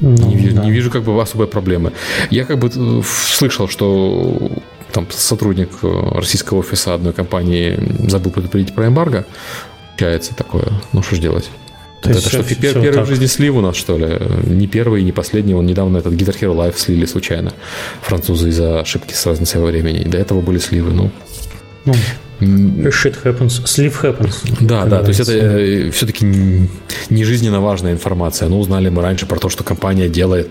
Ну, не, вижу, да. не вижу как бы особой проблемы. Я как бы э, слышал, что там сотрудник э, российского офиса одной компании забыл предупредить про эмбарго. Получается такое. Ну, что ж делать? То это что, все, первый все в жизни слив у нас, что ли? Не первый, не последний. Он недавно этот Guitar Hero Live слили случайно. Французы из-за ошибки с разницей во времени. До этого были сливы. Ну, ну Shit happens, sleep happens. Да, да, то есть это э, все-таки не жизненно важная информация. Ну, узнали мы раньше про то, что компания делает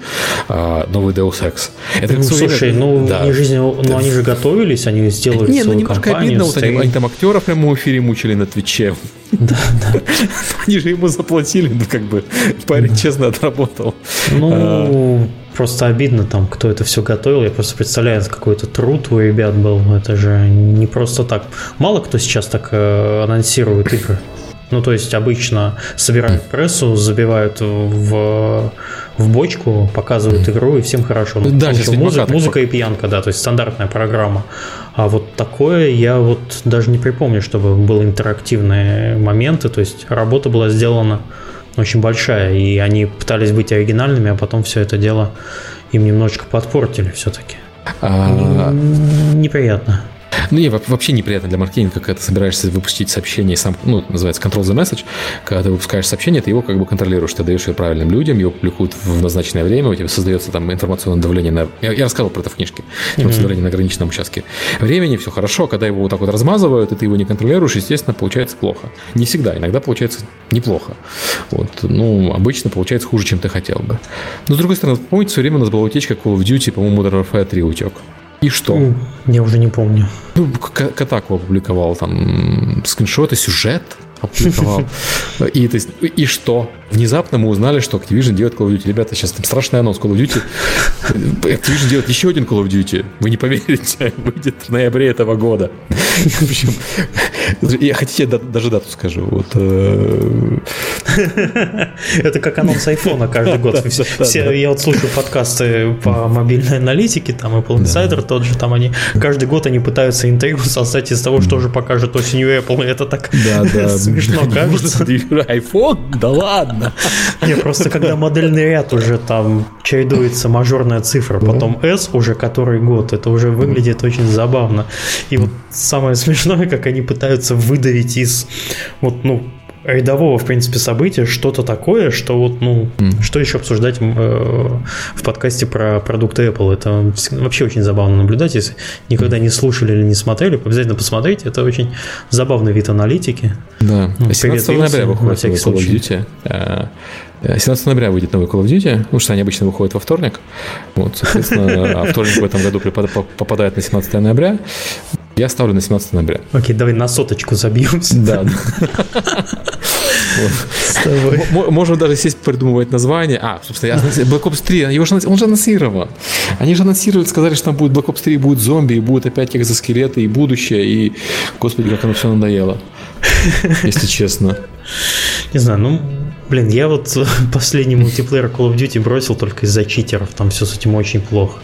а, новый Deus Ex. Это ну, слушай, ну, да. не жизненно, ну, они же готовились, они сделали Не, ну, немножко компанию, обидно, вот они, они там актера прямо в эфире мучили на Твиче. Да, да. Они же ему заплатили, ну, как бы, парень честно отработал. Ну, а, просто обидно там, кто это все готовил. Я просто представляю, какой-то труд у ребят был. Это же не просто так. Мало кто сейчас так э, анонсирует игры. Ну, то есть обычно собирают прессу, забивают в, в бочку, показывают игру, и всем хорошо. Ну, да, сейчас музыка, музыка и пьянка, да, то есть стандартная программа. А вот такое я вот даже не припомню, чтобы были интерактивные моменты, то есть работа была сделана очень большая, и они пытались быть оригинальными, а потом все это дело им немножечко подпортили все-таки. А... Неприятно. Ну, не, вообще неприятно для маркетинга, когда ты собираешься выпустить сообщение, сам, ну, называется control the message, когда ты выпускаешь сообщение, ты его как бы контролируешь, ты даешь ее правильным людям, его публикуют в назначенное время, у тебя создается там информационное давление на... Я, я рассказывал про это в книжке. Mm-hmm. давление на ограниченном участке времени, все хорошо, когда его вот так вот размазывают, и ты его не контролируешь, естественно, получается плохо. Не всегда, иногда получается неплохо. Вот, ну, обычно получается хуже, чем ты хотел бы. Но, с другой стороны, помните, все время у нас была утечка Call of Duty, по-моему, Modern Warfare 3 утек. И что? Я уже не помню. Ну, Катаку опубликовал там скриншоты, сюжет опубликовал. И, то есть, и что? Внезапно мы узнали, что Activision делает Call of Duty. Ребята, сейчас там страшный анонс Call of Duty. Activision делает еще один Call of Duty. Вы не поверите, выйдет в ноябре этого года. В общем, я хотите даже дату скажу. Вот, э, Это как анонс айфона каждый год. Все, я вот слушаю подкасты по мобильной аналитике, там Apple Insider тот же, там они каждый год они пытаются интригу создать из того, что же покажет осенью Apple. Это так смешно кажется. iPhone? Да ладно ладно. Не, просто когда модельный ряд уже там чередуется мажорная цифра, потом S уже который год, это уже выглядит очень забавно. И вот самое смешное, как они пытаются выдавить из вот, ну, рядового, в принципе, события что-то такое, что вот, ну, mm. что еще обсуждать э, в подкасте про продукты Apple. Это вообще очень забавно наблюдать. Если никогда не слушали или не смотрели, обязательно посмотрите. Это очень забавный вид аналитики. Да. Ну, 17 ноября выходит новый Call of Duty. 17 ноября выйдет новый Call of Duty, потому что они обычно выходят во вторник. Вот, соответственно, а вторник в этом году попадает на 17 ноября. Я ставлю на 17 ноября. Окей, давай на соточку забьемся. Да. Можем даже сесть придумывать название. А, собственно, Black Ops 3, его же, он же анонсирован. Они же анонсировали, сказали, что там будет Black Ops 3, будет зомби, и будет опять экзоскелеты, и будущее, и, господи, как оно все надоело. Если честно. Не знаю, ну, блин, я вот последний мультиплеер Call of Duty бросил только из-за читеров, там все с этим очень плохо.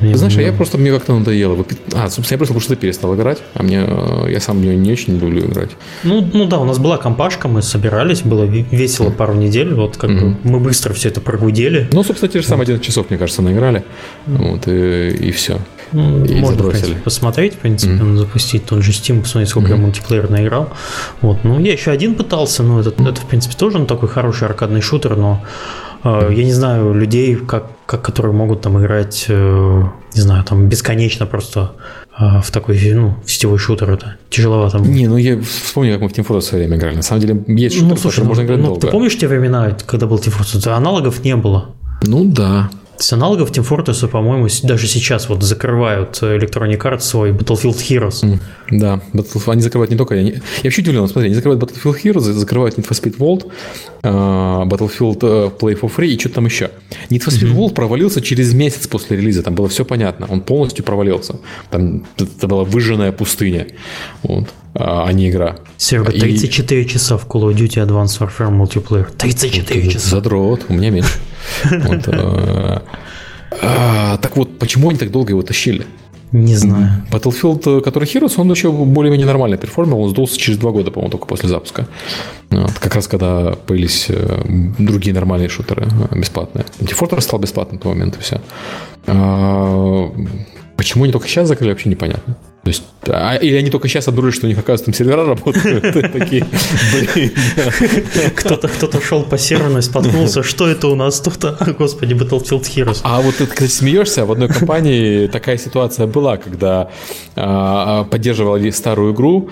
Ты знаешь, а я просто, мне как-то надоело. А, собственно, я просто потому что перестал играть, а мне, э, я сам в нее не очень люблю играть. Ну, ну да, у нас была компашка, мы собирались, было весело пару недель, вот как mm-hmm. бы мы быстро все это прогудели. Ну, собственно, те же самые 11 часов, мне кажется, наиграли, вот, и, и все. Ну, и можно, забросили. в принципе, посмотреть, в принципе, mm-hmm. запустить тот же Steam, посмотреть, сколько mm-hmm. я мультиплеер наиграл. Вот, ну, я еще один пытался, но это, это, в принципе, тоже ну, такой хороший аркадный шутер, но я не знаю людей, как, как, которые могут там играть, э, не знаю, там бесконечно просто э, в такой, ну, в сетевой шутер это тяжеловато. Не, ну я вспомню, как мы в Team Fortress в свое время играли. На самом деле есть шутер, ну, слушай, ну, можно играть ну, долго. Ты помнишь те времена, когда был Team Fortress? Аналогов не было. Ну да. С аналогов Team Fortress, по-моему, даже сейчас вот закрывают Electronic Arts свой Battlefield Heroes. Mm, да, Battlefield, они закрывают не только... Они, я вообще удивлен, смотри, они закрывают Battlefield Heroes, закрывают Need for Speed World, uh, Battlefield uh, Play for Free и что-то там еще. Need for Speed mm-hmm. World провалился через месяц после релиза, там было все понятно, он полностью провалился. Там это была выжженная пустыня, вот, а не игра. Серега, 34 и... часа в Call of Duty Advanced Warfare Multiplayer. 34 вот, часа. Задрот, у меня меньше. Э, а, так вот, почему они так долго его тащили? Не знаю. Battlefield, э, который Heroes, он еще более-менее нормально перформил, он сдулся через два года, по-моему, только после запуска. Вот, как раз когда появились э, другие нормальные шутеры бесплатные. Fortress стал бесплатным в тот момент, и все. А, почему они только сейчас закрыли, вообще непонятно. То есть, а, или они только сейчас обнаружили, что у них, оказывается, там сервера работают. Такие, блин. Кто-то кто шел по серверу, споткнулся, что это у нас тут? А, господи, Battlefield Heroes. А вот ты, кстати, смеешься, в одной компании такая ситуация была, когда а, поддерживали старую игру,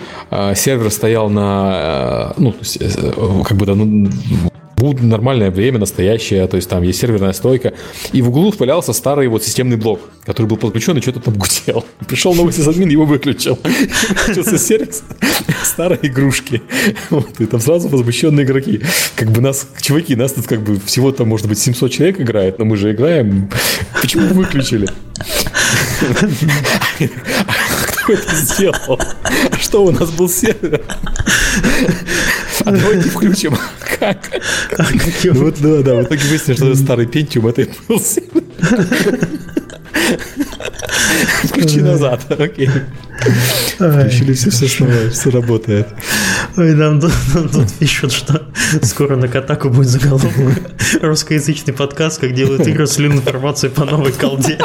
сервер стоял на, ну, э, как бы, будет нормальное время, настоящее, то есть там есть серверная стойка. И в углу валялся старый вот системный блок, который был подключен и что-то там гудел. Пришел новый сисадмин, его выключил. Включился сервис старой игрушки. Вот, и там сразу возмущенные игроки. Как бы нас, чуваки, нас тут как бы всего там, может быть, 700 человек играет, но мы же играем. Почему выключили? Кто это сделал? Что у нас был сервер? А давайте включим. Как? Ну, вот, да, да, в итоге выяснилось, что это старый Pentium, это был Включи назад, окей. Включили все, все снова, все работает. Ой, нам тут, нам тут пишут, что скоро на Катаку будет заголовок русскоязычный подкаст, как делают игры с информацией по новой колде.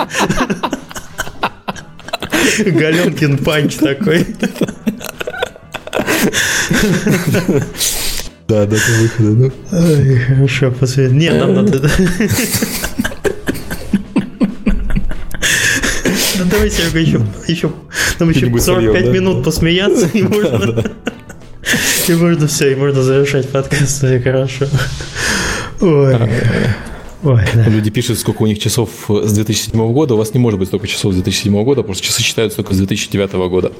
Галенкин панч такой. Да, до выхода, ну. Ой, хорошо, посмотрим. Нет, нам надо... Ну давай, Серега, еще, еще, нам еще 45 минут посмеяться, и можно... И можно все, и можно завершать подкаст, все хорошо. Ой. Ой, да. Люди пишут, сколько у них часов с 2007 года. У вас не может быть столько часов с 2007 года, что часы считаются только с 2009 года.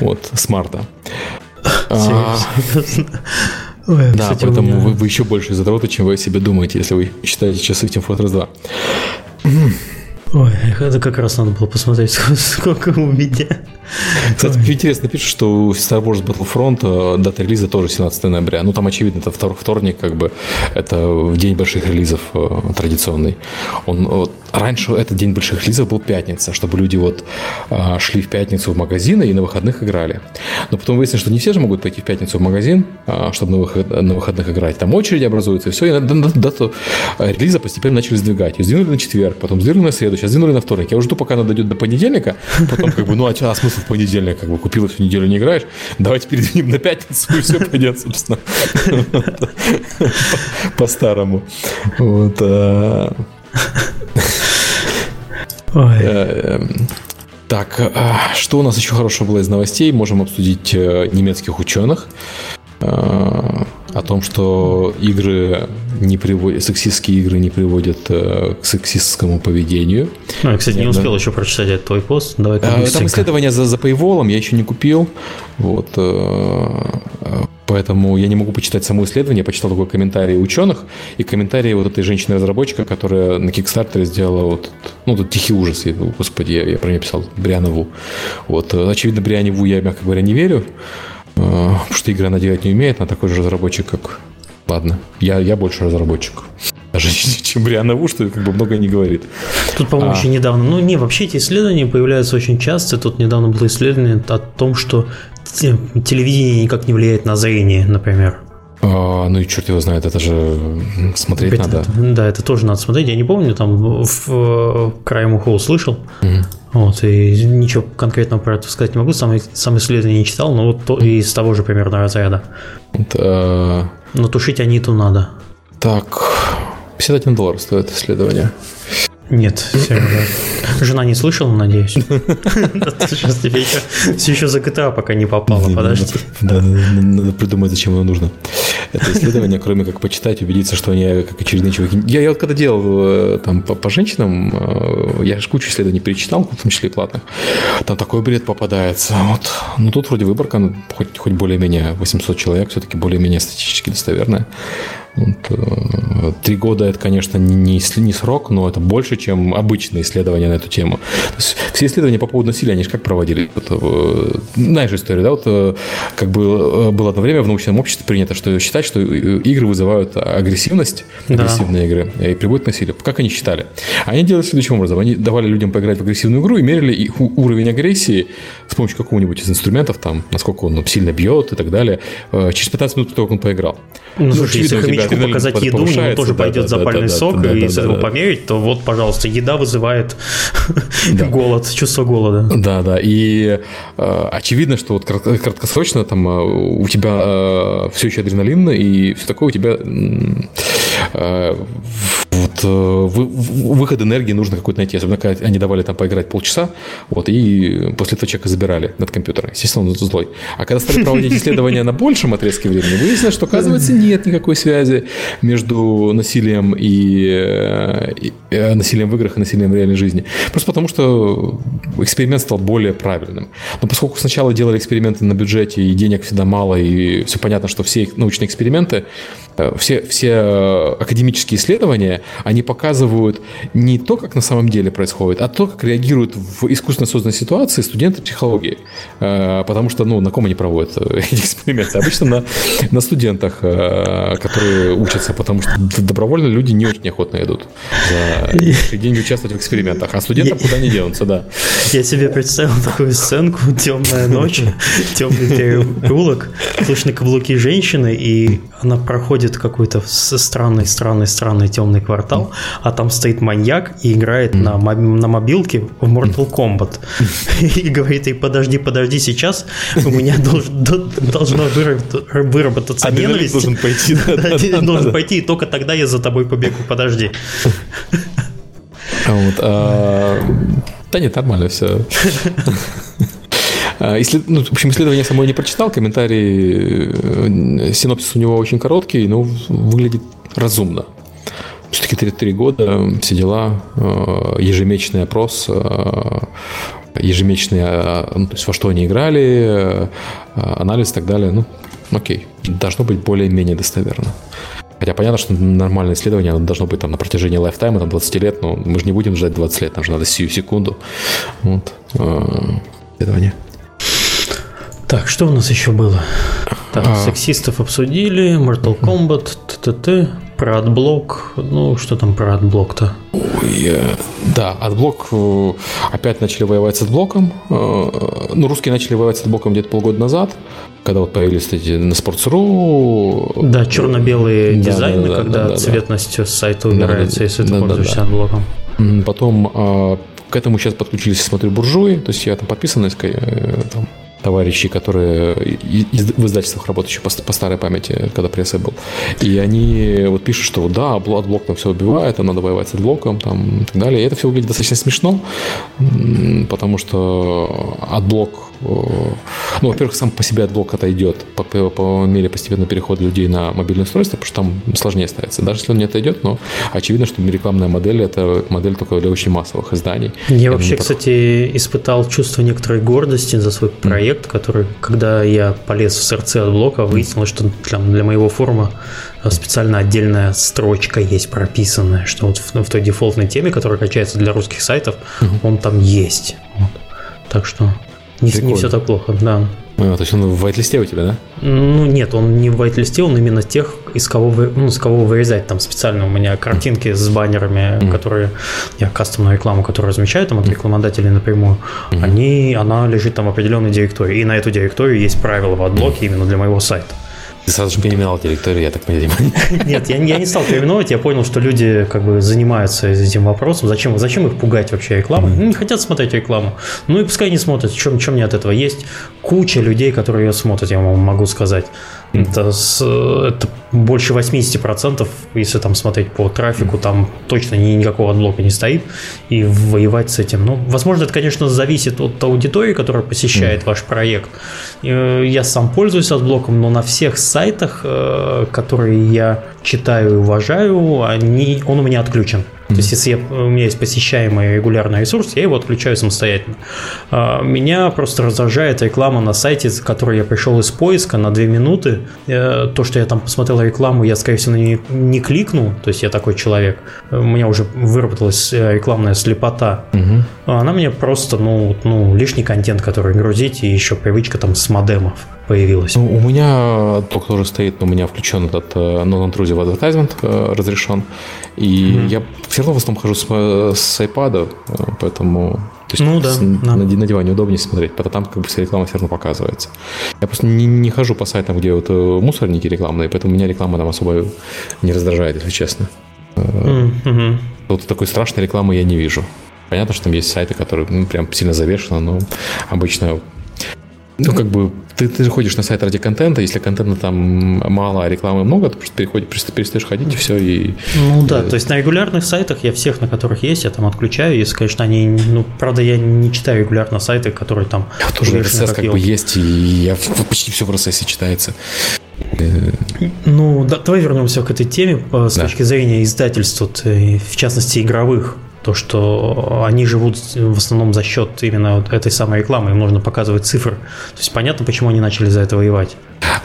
Вот, с марта. А, Ой, да, кстати, поэтому меня... вы, вы еще больше задроты, чем вы о себе думаете, если вы считаете часы в Team Fortress 2. Ой, это как раз надо было посмотреть, сколько у меня. Кстати, Ой. интересно пишут, что у Star Wars Battlefront э, дата релиза тоже 17 ноября. Ну, там, очевидно, это вторник, как бы, это день больших релизов э, традиционный. Он, вот, раньше этот день больших релизов был пятница, чтобы люди вот э, шли в пятницу в магазины и на выходных играли. Но потом выяснилось, что не все же могут пойти в пятницу в магазин, чтобы на, выход, на выходных играть. Там очереди образуются, и все, и дату релиза постепенно начали сдвигать. И сдвинули на четверг, потом сдвинули на среду, сейчас сдвинули на вторник. Я уже жду, пока она дойдет до понедельника, потом как бы, ну, а, а смысл в понедельник, как бы купил всю неделю не играешь, давайте передвинем на пятницу, и все пойдет, собственно, по-старому. Вот. А. Э, так, а, что у нас еще хорошего было из новостей? Можем обсудить э, немецких ученых э, о том, что игры не приводят, сексистские игры не приводят э, к сексистскому поведению. Ну, я, кстати, не успел да. еще прочитать этот твой пост. Давай а, Там исследование за, за paywall, я еще не купил. Вот, э, поэтому я не могу почитать само исследование. Я почитал только комментарии ученых и комментарии вот этой женщины-разработчика, которая на Kickstarter сделала вот, ну, тут тихий ужас. Я, господи, я, я про нее писал, Брианову. Вот, очевидно, Брианову я, мягко говоря, не верю. Э, потому что игры она делать не умеет, она такой же разработчик, как Ладно, я, я больше разработчик. Даже чем Бриана Ву, что как бы много не говорит. Тут, по-моему, а... еще недавно. Ну, не, вообще эти исследования появляются очень часто. Тут недавно было исследование о том, что телевидение никак не влияет на зрение, например. А, ну и черт его знает, это же смотреть это, надо. Да, это тоже надо смотреть. Я не помню, там в, в краем уха услышал. Угу. Вот, и ничего конкретного про это сказать не могу, сам, сам исследование не читал, но вот то, из того же примерно разряда. Это... Но тушить Аниту надо. Так, 51 доллар стоит исследование. Нет, жена не слышала, надеюсь. Сейчас тебе все еще за GTA пока не попало, подожди. Надо придумать, зачем оно нужно. Это исследование, кроме как почитать, убедиться, что они как очередные чуваки. Я, я вот когда делал э, там по, по женщинам, э, я же кучу исследований перечитал, в том числе и платных. Там такой бред попадается. Вот. Ну тут вроде выборка, ну, хоть, хоть более-менее 800 человек, все-таки более-менее статистически достоверная. Э, три года это, конечно, не, не, срок, но это больше, чем обычные исследования на эту тему. То есть все исследования по поводу насилия, они же как проводили? Вот, э, знаешь историю, да? Вот э, как бы было одно время в научном обществе принято что считать, что игры вызывают агрессивность, агрессивные да. игры, и приводят к насилию. Как они считали? Они делали следующим образом. Они давали людям поиграть в агрессивную игру и мерили их уровень агрессии с помощью какого-нибудь из инструментов, там, насколько он сильно бьет и так далее, через 15 минут после того, как он поиграл. Ну, ну слушай, если хомячку показать еду, ему тоже да, пойдет да, запальный да, сок, да, и да, с этого да, померить, то вот, пожалуйста, еда вызывает голод, чувство голода. Да, да, и э, очевидно, что вот краткосрочно там э, у тебя э, все еще адреналин, и все такое у тебя э, вот, э, выход энергии нужно какой-то найти. Особенно, когда они давали там поиграть полчаса, вот, и после этого человека забирали над компьютером. Естественно, он злой. А когда стали проводить исследования на большем отрезке времени, выяснилось, что, оказывается, нет никакой связи между насилием и, э, и э, насилием в играх и насилием в реальной жизни. Просто потому, что эксперимент стал более правильным. Но поскольку сначала делали эксперименты на бюджете, и денег всегда мало, и все понятно, что все научные эксперименты, все, все академические исследования, они показывают не то, как на самом деле происходит, а то, как реагируют в искусственно созданной ситуации студенты психологии. Э, потому что, ну, на ком они проводят эти эксперименты? Обычно на, на студентах, э, которые учатся, потому что добровольно люди не очень охотно идут за деньги участвовать в экспериментах. А студентам куда не денутся, да. Я себе представил такую сценку, темная ночь, темный переулок, слышны каблуки женщины, и она проходит какой-то странный, странный, странный темный квартал, а там стоит маньяк и играет на, на мобилке в Mortal Kombat. И говорит ей, подожди, подожди, сейчас у меня должно выработаться ненависть. должен пойти. Должен пойти, и только тогда я за тобой побегу, подожди. Вот, а, да нет, нормально все. Если, ну, в общем, исследование самое не прочитал, комментарий, э, синопсис у него очень короткий, но выглядит разумно. Все-таки практически 33 года, все дела, ежемесячный опрос, ежемесячные, ну, то есть во что они играли, анализ и так далее. Ну, окей, должно быть более-менее достоверно. Хотя понятно, что нормальное исследование оно должно быть там на протяжении lifetime а, там 20 лет, но мы же не будем ждать 20 лет, нам же надо сию секунду. Вот. Исследование. Так, что у нас еще было? Так, а... сексистов обсудили, Mortal Kombat, т.т.т. Про адблок, ну что там про адблок-то? Ой, э, да, адблок, э, опять начали воевать с AdBlock ом. Э, ну, русские начали воевать с AdBlock ом где-то полгода назад, когда вот появились эти на Sports.ru. Да, черно-белые да, дизайны, да, да, когда да, цветность да. сайта убирается, да, если да, ты пользуешься да, да. AdBlock ом. Потом а, к этому сейчас подключились, смотрю, буржуи, то есть я там подписан, там, товарищи, которые в издательствах работают еще по, по старой памяти, когда пресса был. И они вот пишут, что да, AdBlock там все убивает, а надо воевать с AdBlock ом там, и так далее. И это все выглядит достаточно смешно, потому что AdBlock ну, во-первых, сам по себе AdBlock отойдет по, по, по мере постепенного перехода людей на мобильное устройство, потому что там сложнее ставится. Даже если он не отойдет, но очевидно, что рекламная модель – это модель только для очень массовых изданий. Я вообще, так... кстати, испытал чувство некоторой гордости за свой проект, mm. который, когда я полез в сорцы AdBlock а, выяснилось, что для, для моего форума специально отдельная строчка есть прописанная, что вот в, в той дефолтной теме, которая качается для русских сайтов, mm-hmm. он там есть. Вот. Так что не, не все так плохо, да. А, то есть он в white у тебя, да? Ну нет, он не в white он именно тех, из кого, вы, ну, с кого вырезать. Там специально у меня картинки с баннерами, mm. которые я кастомную рекламу, которую размещаю там от рекламодателей напрямую, mm. они, она лежит там в определенной директории. И на эту директорию есть правила в AdBlock е именно для моего сайта. Ты сразу же переименовал директорию, я так понимаю. Нет, я, я не стал переименовывать, я понял, что люди как бы занимаются этим вопросом. Зачем, зачем их пугать вообще рекламой? Mm-hmm. Не хотят смотреть рекламу. Ну и пускай не смотрят. Чем, чем мне от этого? Есть куча людей, которые ее смотрят, я вам могу сказать. Это, с, это больше 80%, если там смотреть по трафику, там точно ни, никакого AdBlock а не стоит, и воевать с этим. Ну, возможно, это, конечно, зависит от аудитории, которая посещает mm. ваш проект. Э, я сам пользуюсь AdBlock ом, но на всех сайтах, э, которые я читаю и уважаю, они, он у меня отключен. То есть, если я, у меня есть посещаемый регулярный ресурс, я его отключаю самостоятельно. А, меня просто раздражает реклама на сайте, с которой я пришел из поиска на 2 минуты. Э, то, что я там посмотрел рекламу, я, скорее всего, не, не кликну, то есть я такой человек. У меня уже выработалась э, рекламная слепота. Угу. Она мне просто, ну, ну, лишний контент, который грузить, и еще привычка там с модемов появилась. Ну, у меня только тоже стоит, у меня включен этот э, non-intrusive advertisement разрешен. И mm-hmm. я все равно в основном хожу с, с iPad, поэтому то есть ну, да, на, да. на диване удобнее смотреть, потому там как бы вся реклама все равно показывается. Я просто не, не хожу по сайтам, где вот э, мусорники рекламные, поэтому меня реклама там особо не раздражает, если честно. Mm-hmm. Вот такой страшной рекламы я не вижу. Понятно, что там есть сайты, которые ну, прям сильно завешены, но обычно ну, как бы ты, ты же ходишь на сайт ради контента, если контента там мало, а рекламы много, то просто переходишь, просто перестаешь ходить и все. И, ну да, то есть на регулярных сайтах я всех, на которых есть, я там отключаю, если, конечно, они, ну, правда, я не читаю регулярно сайты, которые там... Я тоже RSS как, как бы есть, и я почти все в RSS читается. Ну, да, давай вернемся к этой теме с да. точки зрения издательств, в частности, игровых то, что они живут в основном за счет именно этой самой рекламы, им нужно показывать цифры. То есть понятно, почему они начали за это воевать.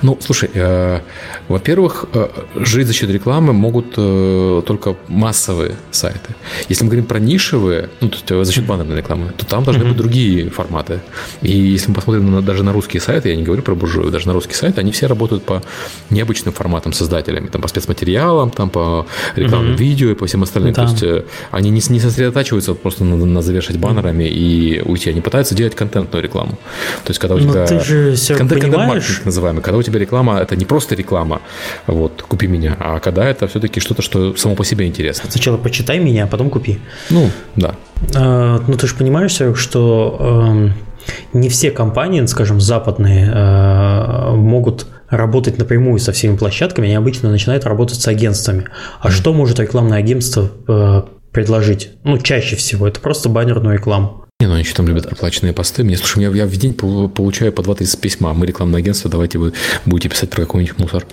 Ну, слушай, э, во-первых, э, жить за счет рекламы могут э, только массовые сайты. Если мы говорим про нишевые, ну, то есть э, за счет баннерной рекламы, то там должны mm-hmm. быть другие форматы. И если мы посмотрим на, даже на русские сайты, я не говорю про буржую, даже на русские сайты, они все работают по необычным форматам создателями, там по спецматериалам, там по рекламным mm-hmm. видео и по всем остальным. Да. То есть э, они не, не сосредотачиваются просто на, на завершать баннерами mm-hmm. и уйти. Они пытаются делать контентную рекламу. То есть когда у тебя... Но ты же контент, контент называемый, когда у тебя реклама, это не просто реклама, вот, купи меня, а когда это все-таки что-то, что само по себе интересно. Сначала почитай меня, а потом купи. Ну, да. А, ну, ты же понимаешь, что э, не все компании, скажем, западные, э, могут работать напрямую со всеми площадками, они обычно начинают работать с агентствами. А mm. что может рекламное агентство э, предложить? Ну, чаще всего это просто баннерную рекламу. Не, ну они еще там любят оплаченные посты. Мне, слушай, я, я в день получаю по 2-30 письма. Мы рекламное агентство, давайте вы будете писать про какой-нибудь мусор.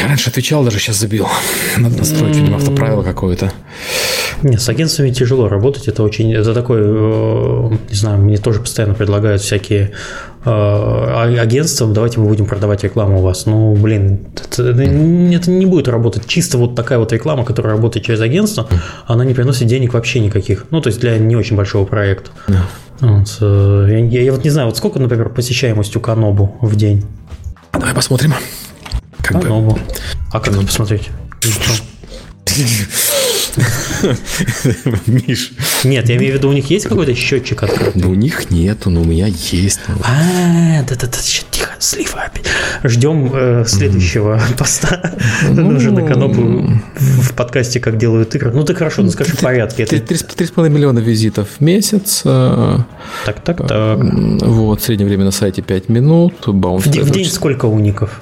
Я раньше отвечал, даже сейчас забил. Надо настроить, видимо, автоправило какое-то. Нет, с агентствами тяжело работать. Это очень... Это такой... Э, не знаю, мне тоже постоянно предлагают всякие э, а, агентства. Давайте мы будем продавать рекламу у вас. Ну, блин, это, это не будет работать. Чисто вот такая вот реклама, которая работает через агентство, она не приносит денег вообще никаких. Ну, то есть для не очень большого проекта. Вот. Э, я, я вот не знаю, вот сколько, например, посещаемость у Канобу в день? Давай посмотрим. Как Канобу. Бы. А как это посмотреть? Миш. Нет, я имею в виду, у них есть какой-то счетчик открытый? Ну, у них нету, но у меня есть. А, да-да-да, тихо, слива опять. Ждем э, следующего поста. Ну, уже на канопу в подкасте «Как делают игры». Ну, ты хорошо, ну скажи в порядке. Три с половиной миллиона визитов в месяц. Э, так, так, так. Вот, среднее время на сайте 5 минут. В день сколько уников?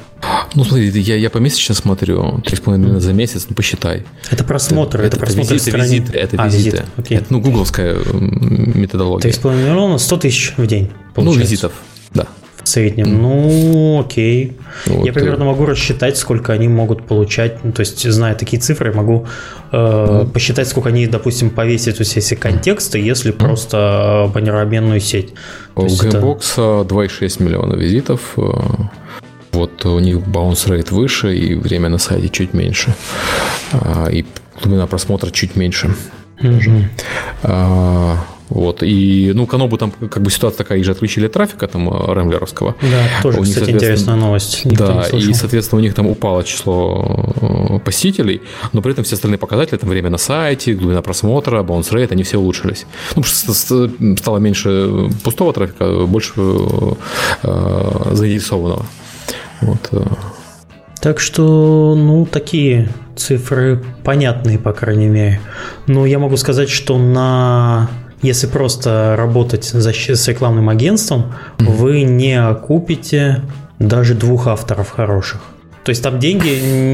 Ну, смотри, я, я помесячно смотрю, 3,5 миллиона за месяц, ну, посчитай. Это просмотры, это, это, это просмотры визиты, визиты, это а, визиты. визиты. Это, ну, гугловская методология. 3,5 миллиона, 100 тысяч в день, получается. Ну, визитов, да. В среднем. Mm. Ну, окей. Вот, я примерно могу рассчитать, сколько они могут получать. Ну, то есть, зная такие цифры, могу э, mm. посчитать, сколько они, допустим, повесят, то есть, если контексты, если mm. просто баннерообменную сеть. У Gamebox это... 2,6 миллиона визитов. Э, вот у них bounce rate выше и время на сайте чуть меньше. А, и глубина просмотра чуть меньше. А, вот. И, ну, Канобу там как бы ситуация такая, их же отключили трафика там э, рэмблеровского. Да, тоже, у них, кстати, интересная новость. Никто да, и, соответственно, у них там упало число э, посетителей, но при этом все остальные показатели, там время на сайте, глубина просмотра, bounce rate, они все улучшились. Ну, стало меньше пустого трафика, больше э, заинтересованного. Вот. Э. Так что, ну, такие цифры понятные, по крайней мере. Но я могу сказать, что на если просто работать с рекламным агентством, mm-hmm. вы не купите даже двух авторов хороших. То есть там деньги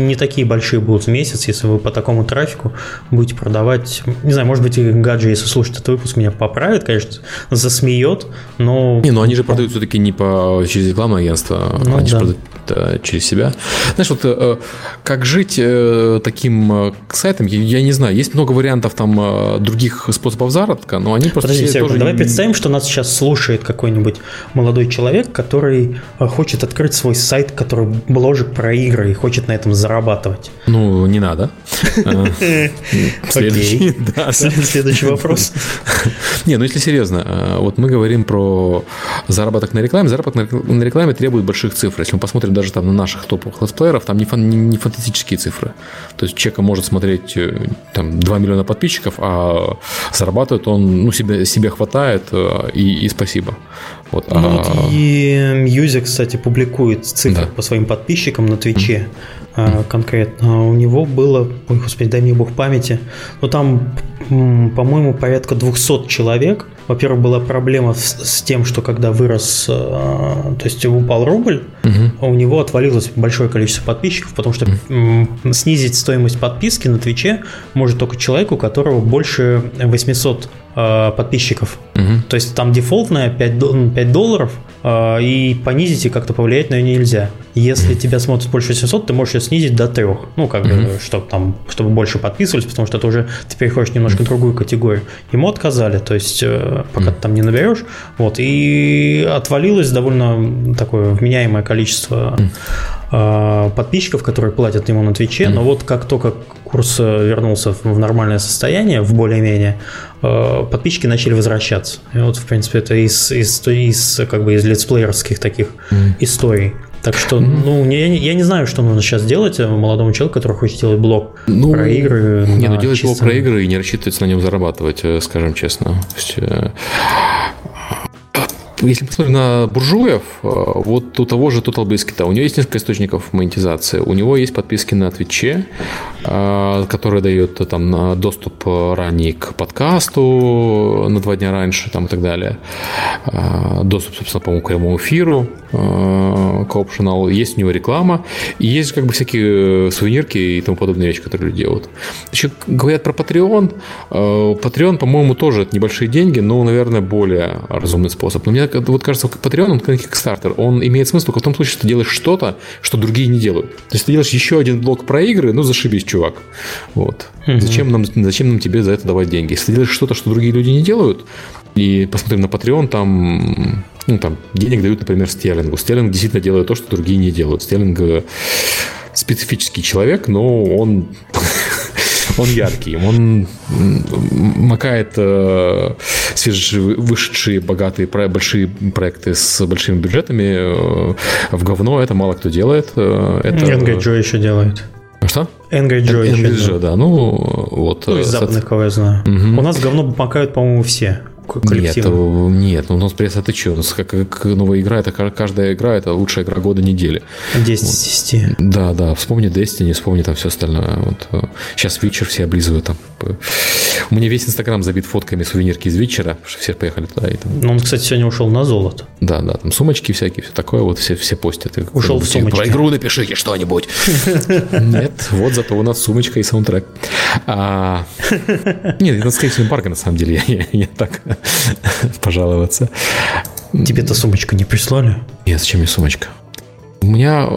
не такие большие будут в месяц, если вы по такому трафику будете продавать. Не знаю, может быть, Гаджи, если слушает этот выпуск, меня поправит, конечно, засмеет, но. Не, ну они же продают все-таки не по через рекламное агентство, ну, они да. же продают э, через себя. Знаешь, вот э, как жить э, таким сайтом, я, не знаю, есть много вариантов там других способов заработка, но они просто. Подожди, Серега, тоже... давай представим, что нас сейчас слушает какой-нибудь молодой человек, который хочет открыть свой сайт, который бложек про игры и хочет на этом зарабатывать. Ну, не надо. Следующий, Следующий вопрос. Не, ну если серьезно, э, вот мы говорим про заработок на рекламе. Заработок на рекламе требует больших цифр. Если мы посмотрим даже там на наших топовых летсплееров, там не, не фантастические цифры. То есть человек может смотреть э, там 2 миллиона подписчиков, а зарабатывает он, ну, себе, себе хватает э, и, и спасибо. Вот, ну, а... вот и Юзер, кстати, публикует цифры да. по своим подписчикам на Твиче. Конкретно. У него было, ой, господи, дай мне бог памяти, но там, по-моему, порядка 200 человек. Во-первых, была проблема с, с тем, что когда вырос, а, то есть упал рубль, угу. у него отвалилось большое количество подписчиков, потому что угу. снизить стоимость подписки на Твиче может только человек, у которого больше 800 Э, подписчиков. Угу. То есть там дефолтная 5, 5 долларов, и понизить и как-то повлиять на нее нельзя. Если тебя смотрит больше 700, ты можешь ее снизить до 3. Ну, как бы, чтобы там, чтобы больше подписывались, потому что ты уже ты переходишь немножко в другую категорию. Ему отказали, то есть э, пока ты там не наберешь. Вот, и отвалилось довольно такое вменяемое количество подписчиков, которые платят ему на Твиче, но вот как только курс вернулся в нормальное состояние, в более-менее, Э, подписчики начали возвращаться. И вот, в принципе, это из, из, из как бы из летсплеерских таких историй. Так что, ну, я, я не знаю, что нужно сейчас делать молодому человеку, который хочет делать блог ну, про игры. Не, ну делать блог про игры и не рассчитывать на нем зарабатывать, э, скажем честно. То есть, э, если мы смотрим на буржуев, э, вот у того же Total Biscuit, у него есть несколько источников монетизации. У него есть подписки на Твиче, э, которые дают э, там доступ ранний к подкасту на два дня раньше там, и так далее. Доступ, собственно, по-моему, к прямому эфиру, к optional. Есть у него реклама. И есть как бы всякие сувенирки и тому подобные вещи, которые люди делают. Еще говорят про Patreon. Patreon, по-моему, тоже это небольшие деньги, но, наверное, более разумный способ. Но мне вот кажется, Patreon, он как Kickstarter, он имеет смысл только в том случае, что ты делаешь что-то, что другие не делают. То есть ты делаешь еще один блок про игры, ну зашибись, чувак. Вот. Mm-hmm. Зачем, нам, зачем нам тебе за это давать деньги? Если ты делаешь что-то, что другие люди не делают, и посмотрим на Patreon, там, ну, там денег дают, например, Стерлингу. Стерлинг действительно делает то, что другие не делают. Стерлинг э, специфический человек, но он он яркий, он макает э, свежевышедшие, богатые, большие проекты с большими бюджетами э, в говно. Это мало кто делает. Э, это... Angry Joe еще делает. Что? Angry Joe Angry Joe, да. Ну, вот. Ну, из западных, кого я знаю. Угу. У нас говно макают, по-моему, все коллективно. Нет, нет, ну, нас пресс это что? У нас как, как новая игра, это каждая игра, это лучшая игра года недели. 10 из 10. Да, да, вспомни Destiny, вспомни там все остальное. Вот. Сейчас э, вечер все облизывают там. У меня весь Инстаграм забит фотками сувенирки из вечера, что все поехали туда. И там... Ну, он, кстати, сегодня ушел на золото. Да, да, там сумочки всякие, все такое, вот все, все постят. Ушел в сумочке. Про игру напишите что-нибудь. Нет, вот зато у нас сумочка и саундтрек. А, нет, это, скорее всего, эмбарго, на самом деле. Я так пожаловаться. Тебе-то сумочка не прислали? Нет, зачем мне сумочка? У меня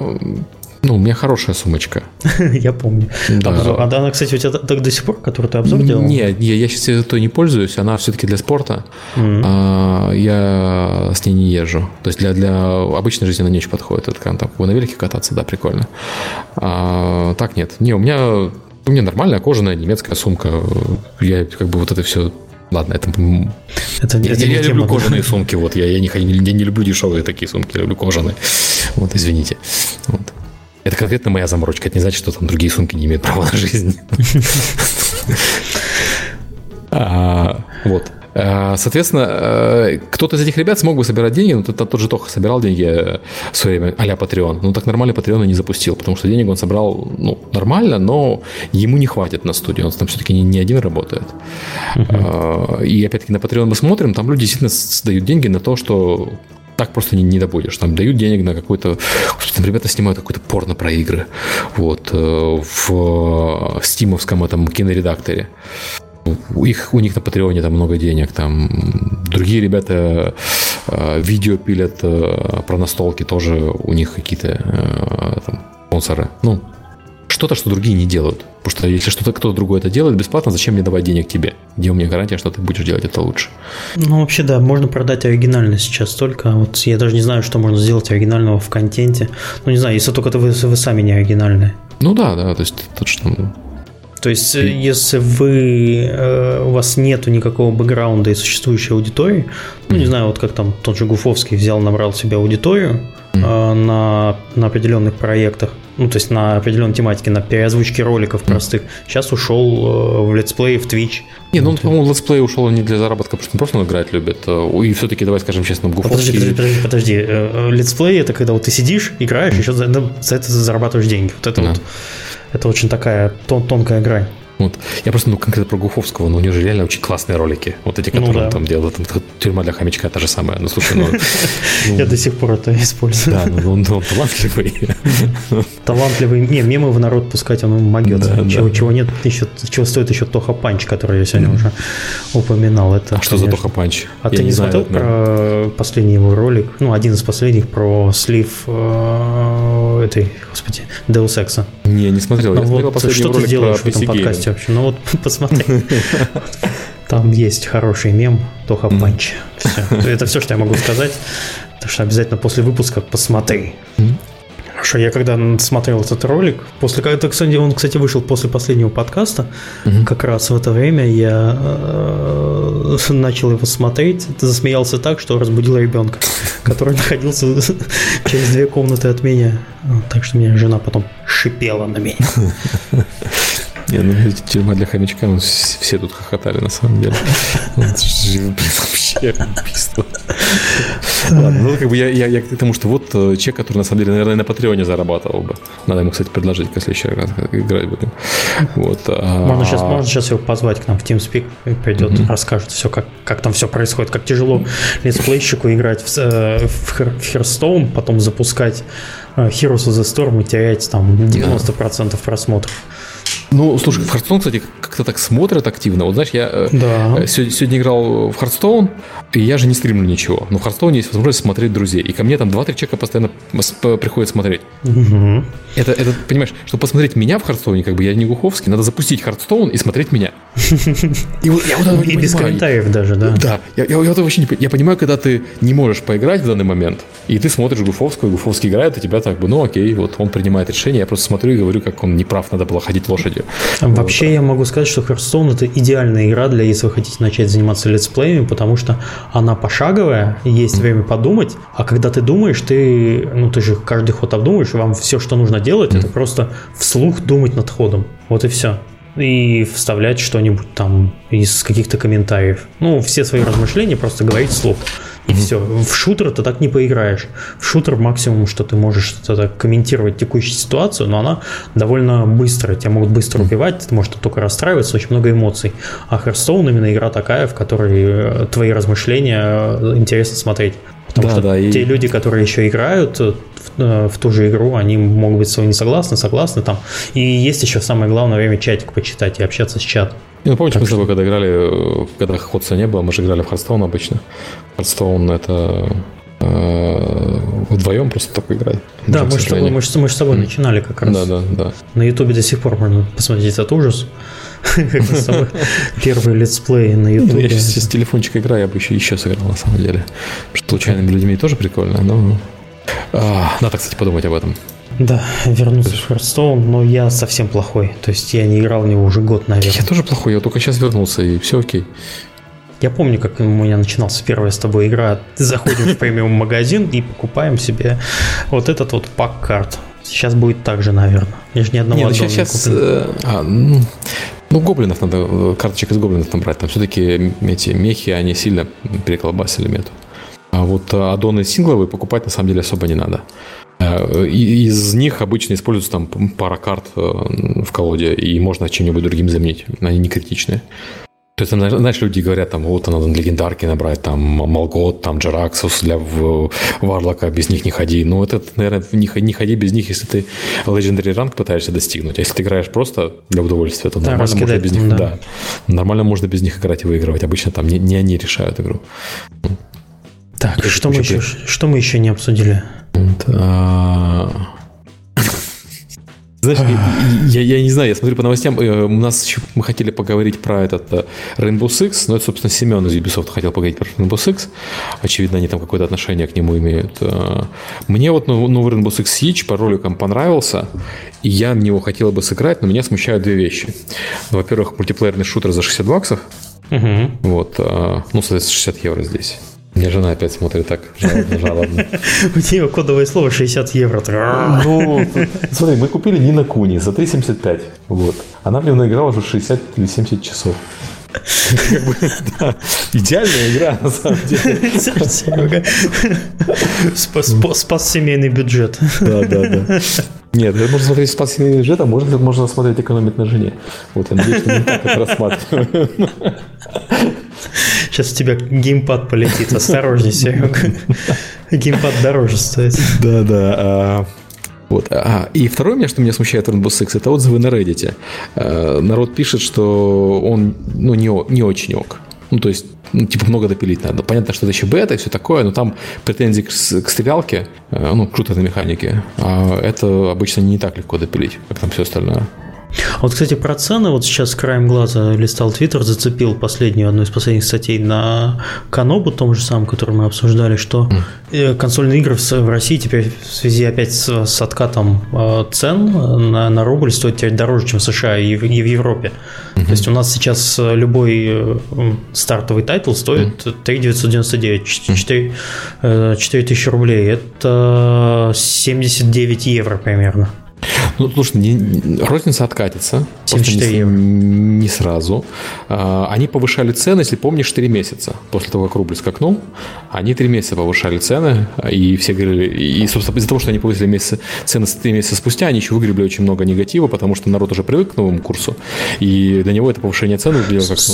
ну, у меня хорошая сумочка. я помню. Да. А она, кстати, у тебя так до сих пор, которую ты обзор делал? Нет, не, я сейчас той не пользуюсь, она все-таки для спорта. Mm-hmm. А, я с ней не езжу. То есть для, для обычной жизни она не очень подходит. Это там на велике кататься, да, прикольно. А, так нет. Не, у меня, у меня нормальная кожаная немецкая сумка. Я как бы вот это все Ладно, это... это я, это я, я люблю тема, кожаные да? сумки, вот, я, я, не, я не люблю дешевые такие сумки, я люблю кожаные. Вот, извините. Вот. Это конкретно моя заморочка. Это не значит, что там другие сумки не имеют права на жизнь. А, вот. А, соответственно, э, кто-то из этих ребят смог бы собирать деньги, но тот же Тоха собирал деньги э, в свое время а-ля Patreon. Ну, так нормально Patreon не запустил, потому что денег он собрал ну, нормально, но ему не хватит на студию. Он там все-таки не, не один работает. Uh-huh. И опять-таки на Patreon мы смотрим, там люди действительно сдают деньги на то, что так просто не, не добудешь. Там дают денег на какой-то... Там ребята снимают какой-то порно про игры. Вот. Э, в стимовском этом киноредакторе. Их, у них на Патреоне там много денег. Там другие ребята э, видео пилят э, про настолки. Тоже у них какие-то там, спонсоры. Ну, что-то, что другие не делают. Потому что если что-то кто-то другой это делает бесплатно, зачем мне давать денег тебе? Где у меня гарантия, что ты будешь делать это лучше? Ну, вообще, да, можно продать оригинальность сейчас только. Вот я даже не знаю, что можно сделать оригинального в контенте. Ну, не знаю, если только вы, вы сами не оригинальные. Ну да, да, то есть тут что... То есть, если вы э, у вас нету никакого бэкграунда и существующей аудитории, ну, не знаю, вот как там тот же Гуфовский взял, набрал себе аудиторию э, на, на определенных проектах, ну, то есть на определенной тематике, на переозвучке роликов простых. Сейчас ушел э, в летсплей, в Twitch. Не, ну, он, по-моему, летсплей ушел не для заработка, потому что он просто он играть любит. Э, и все-таки, давай скажем честно, Гуфовский... Подожди, подожди, подожди. Э, летсплей – это когда вот ты сидишь, играешь, еще за, за это зарабатываешь деньги. Вот это да. вот, это очень такая тон, тонкая грань. Вот. Я просто, ну, конкретно про Гуфовского, ну, у него же реально очень классные ролики. Вот эти, которые ну, да. он там делал. Там, тюрьма для хомячка та же самая. Ну, слушай, ну... Я до сих пор это использую. Да, ну, он талантливый. Талантливый. Не, мемы в народ пускать, он могется. Чего нет, еще, чего стоит еще Тоха Панч, который я сегодня уже упоминал. Это, а что за Тоха Панч? А ты не смотрел про последний его ролик? Ну, один из последних про слив э, этой, господи, Deus Ex. Не, не смотрел. Я смотрел последний Что ты делаешь в этом подкасте? Вообще. Ну вот посмотри. Там есть хороший мем Тоха Панч. Все. Это все, что я могу сказать. Так что обязательно после выпуска посмотри. Хорошо, я когда смотрел этот ролик, после когда, кстати, он, кстати, вышел после последнего подкаста, mm как раз в это время я э, начал его смотреть, засмеялся так, что разбудил ребенка, который находился через две комнаты от меня. Так что меня жена потом шипела на меня. Не, ну тюрьма для хомячка, ну, все тут хохотали на самом деле. Вообще убийство. Ладно, ну как бы я, я, я к тому, что вот э, человек, который на самом деле, наверное, на Патреоне зарабатывал бы. Надо ему, кстати, предложить, когда следующий раз играть будем. Вот. А... Можно, сейчас, можно сейчас его позвать к нам в TeamSpeak, придет, mm-hmm. расскажет все, как, как там все происходит, как тяжело летсплейщику играть в, э, в, в Hearthstone, потом запускать э, Heroes of the Storm и терять там 90% просмотров. Ну, слушай, в Hearthstone, кстати, как-то так смотрят активно. Вот знаешь, я э, да. сегодня, сегодня играл в Hearthstone, и я же не стримлю ничего. Но в Hearthstone есть возможность смотреть друзей. И ко мне там 2-3 человека постоянно приходят смотреть. Угу. Это, это, понимаешь, чтобы посмотреть меня в Hearthstone, как бы я не Гуховский, надо запустить Hearthstone и смотреть меня. И, вот, я вот и без комментариев даже, да? Да. Я, я, я, вообще не, я понимаю, когда ты не можешь поиграть в данный момент, и ты смотришь Гуфовского, и Гуфовский играет, и тебя так бы, ну окей, вот он принимает решение, я просто смотрю и говорю, как он неправ, надо было ходить лошадью. Вообще вот. я могу сказать, что Hearthstone это идеальная игра для, если вы хотите начать заниматься летсплеями, потому что она пошаговая, есть время подумать, а когда ты думаешь, ты, ну ты же каждый ход обдумаешь, и вам все, что нужно делать, mm. это просто вслух думать над ходом. Вот и все и вставлять что-нибудь там из каких-то комментариев. Ну, все свои размышления просто говорить вслух. И mm-hmm. все. В шутер ты так не поиграешь. В шутер максимум, что ты можешь это комментировать текущую ситуацию, но она довольно быстрая. Тебя могут быстро убивать, ты можешь только расстраиваться, очень много эмоций. А Hearthstone именно игра такая, в которой э, твои размышления э, интересно смотреть. Потому да, что да, те и... люди, которые еще играют в, э, в ту же игру, они могут быть с не согласны, согласны там. И есть еще самое главное время чатик почитать и общаться с чатом. Ну, помнишь, так мы с тобой, когда играли, когда HotS а не было, мы же играли в Hearthstone обычно. Hearthstone это э, вдвоем просто только играть. Да, мы, с тобой, мы, мы с тобой начинали как раз. Да, да, да. На Ютубе до сих пор можно посмотреть этот ужас. Первый летсплей на Ютубе. Ну, я сейчас с телефончика играю, я бы еще еще сыграл на самом деле. Что случайными людьми тоже прикольно, но... А, надо, кстати, подумать об этом. Да, вернуться в Hearthstone, но я совсем плохой. То есть я не играл в него уже год, наверное. Я тоже плохой, я только сейчас вернулся, и все окей. Я помню, как у меня начиналась первая с тобой игра. Заходим в премиум магазин и покупаем себе вот этот вот пак карт. Сейчас будет так же, наверное. Я же ни одного Нет, сейчас, сейчас э, а, ну, ну, гоблинов надо, карточек из гоблинов набрать. Там все-таки эти мехи, они сильно переколбасили мету. А вот аддоны сингловые покупать на самом деле особо не надо. Э, из них обычно используется там пара карт э, в колоде, и можно чем-нибудь другим заменить. Они не критичные. То есть, знаешь, люди говорят, там, вот, надо легендарки набрать, там, Малгот, там, Джараксус для Варлока, без них не ходи. Ну, это, наверное, не, не ходи без них, если ты Legendary ранг пытаешься достигнуть. А если ты играешь просто для удовольствия, то да, нормально можно без них, да. да. Нормально можно без них играть и выигрывать. Обычно там не, не они решают игру. Так, что мы, еще, что мы еще не обсудили? А, знаешь, я, я не знаю, я смотрю по новостям, э, у нас еще мы хотели поговорить про этот э, Rainbow Six, но это, собственно, Семен из Ubisoft хотел поговорить про Rainbow Six. Очевидно, они там какое-то отношение к нему имеют. Э, мне вот новый Rainbow Six Siege по роликам понравился, и я в него хотел бы сыграть, но меня смущают две вещи. Во-первых, мультиплеерный шутер за 60 баксов. Угу. Вот, ну, соответственно, 60 евро здесь. Мне жена опять смотрит так жалобно, жалобно. У нее кодовое слово 60 евро. Ну, смотри, мы купили Нина Куни за 3,75. Вот. Она в него наиграла уже 60 или 70 часов. Идеальная игра, на самом деле. Спас семейный бюджет. Да, да, да. Нет, можно смотреть спас семейный бюджет, а можно, можно смотреть экономить на жене. Вот, я надеюсь, что мы так это рассматриваем. Сейчас у тебя геймпад полетит, осторожней, Серега. Геймпад дороже стоит. Да, да. А, вот. А, и второе меня, что меня смущает в Rainbow Six, это отзывы на Reddit. А, народ пишет, что он ну, не, не очень ок. Ну, то есть, ну, типа, много допилить надо. Понятно, что это еще бета и все такое, но там претензии к, к стрелялке, э, ну, круто на механике. А это обычно не так легко допилить, как там все остальное. Вот, кстати, про цены, вот сейчас краем глаза листал Твиттер, зацепил последнюю, одну из последних статей на Канобу, том же самом, который мы обсуждали, что mm. консольные игры в России теперь в связи опять с, с откатом э, цен на, на рубль стоят теперь дороже, чем в США и в, и в Европе. Mm-hmm. То есть у нас сейчас любой стартовый title стоит mm. 3 999, 4, 4 тысячи рублей. Это 79 евро примерно. Ну, слушай, не, розница откатится. 74 не, евро. не сразу. А, они повышали цены, если помнишь, 4 месяца. После того, как рубль скакнул, они 3 месяца повышали цены, и все говорили, и, собственно, из-за того, что они повысили месяцы, цены 3 месяца спустя, они еще выгребли очень много негатива, потому что народ уже привык к новому курсу, и для него это повышение цен выглядело как... Ну,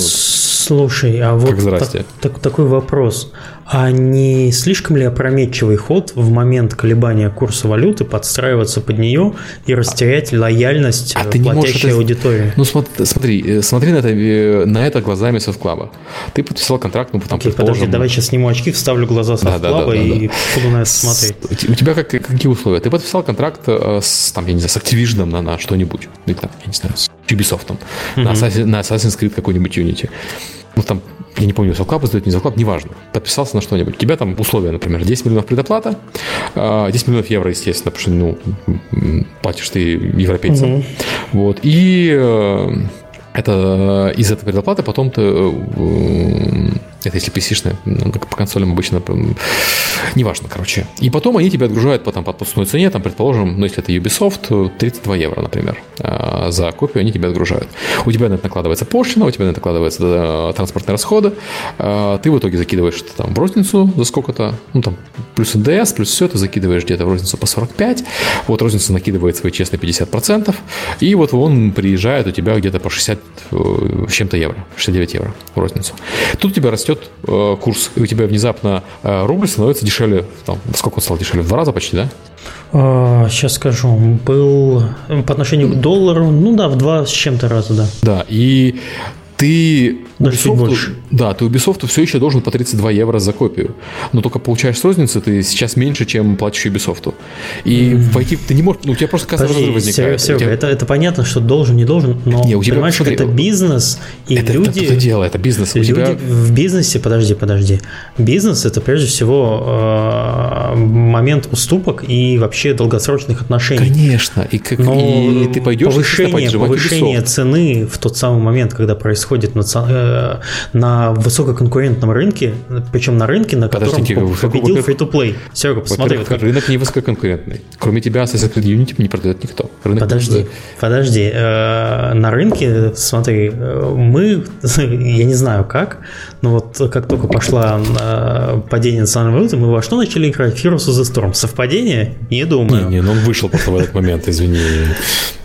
Слушай, а вот так, так, такой вопрос. А не слишком ли опрометчивый ход в момент колебания курса валюты подстраиваться под нее и растерять лояльность а платящей это... аудитории? Ну смотри, э, смотри на это, э, на это глазами софтклаба. Ты подписал контракт, ну там, Окей, подожди, давай сейчас сниму очки, вставлю глаза софтклаба да, да, да, и да, да. буду на это смотреть. У тебя как, какие условия? Ты подписал контракт э, с, там, я не знаю, с Activision на, на что-нибудь, или там, я не знаю, с Ubisoft, mm-hmm. на, Assassin, на Assassin's Creed какой-нибудь Unity ну там, я не помню, Селклаб издает, не Селклаб, неважно, подписался на что-нибудь. У тебя там условия, например, 10 миллионов предоплата, 10 а, миллионов евро, естественно, потому что, ну, платишь ты европейцам. Угу. Вот, и э, это из этой предоплаты потом ты э, это если PC-шная, ну, по консолям обычно, неважно, короче. И потом они тебя отгружают потом по отпускной цене, там, предположим, ну, если это Ubisoft, 32 евро, например, а, за копию они тебя отгружают. У тебя на это накладывается пошлина, у тебя на это накладываются транспортные расходы, а, ты в итоге закидываешь это там в розницу за сколько-то, ну, там, плюс НДС, плюс все, ты закидываешь где-то в розницу по 45, вот розница накидывает свои честные 50%, и вот он приезжает у тебя где-то по 60 э, чем-то евро, 69 евро в розницу. Тут у тебя растет растет э, курс, и у тебя внезапно э, рубль становится дешевле, там, сколько он стал дешевле? В два раза почти, да? А, сейчас скажу, был по отношению к доллару, ну да, в два с чем-то раза, да. Да, и ты даже Ubisoft, больше. Да, ты Ubisoft все еще должен по 32 евро за копию. Но только получаешь с розницы ты сейчас меньше, чем платишь Ubisoft. И mm-hmm. войти ты не можешь, ну у тебя просто кассовый разрыв возникает. Серега, тебя... это, это понятно, что должен, не должен, но не, у тебя, понимаешь, смотри, это бизнес, и это, люди... Это, это дело, это бизнес. Люди тебя... в бизнесе, подожди, подожди. Бизнес – это прежде всего э, момент уступок и вообще долгосрочных отношений. Конечно, и, как, но и ты пойдешь повышение, повышение цены в тот самый момент, когда происходит национальный Э, на высококонкурентном рынке, причем на рынке, на котором Подождите, победил free-to-play. Серега, посмотри. Вот рынок не высококонкурентный. Кроме тебя Assassin's Creed Unity не продает никто. Рынок подожди, не подожди. Э, на рынке, смотри, э, мы, я не знаю как, но вот как только пошла падение национальной валюты, мы во что начали играть? Heroes of the Storm. Совпадение? Не думаю. Не, не, но он вышел просто в этот момент, извини.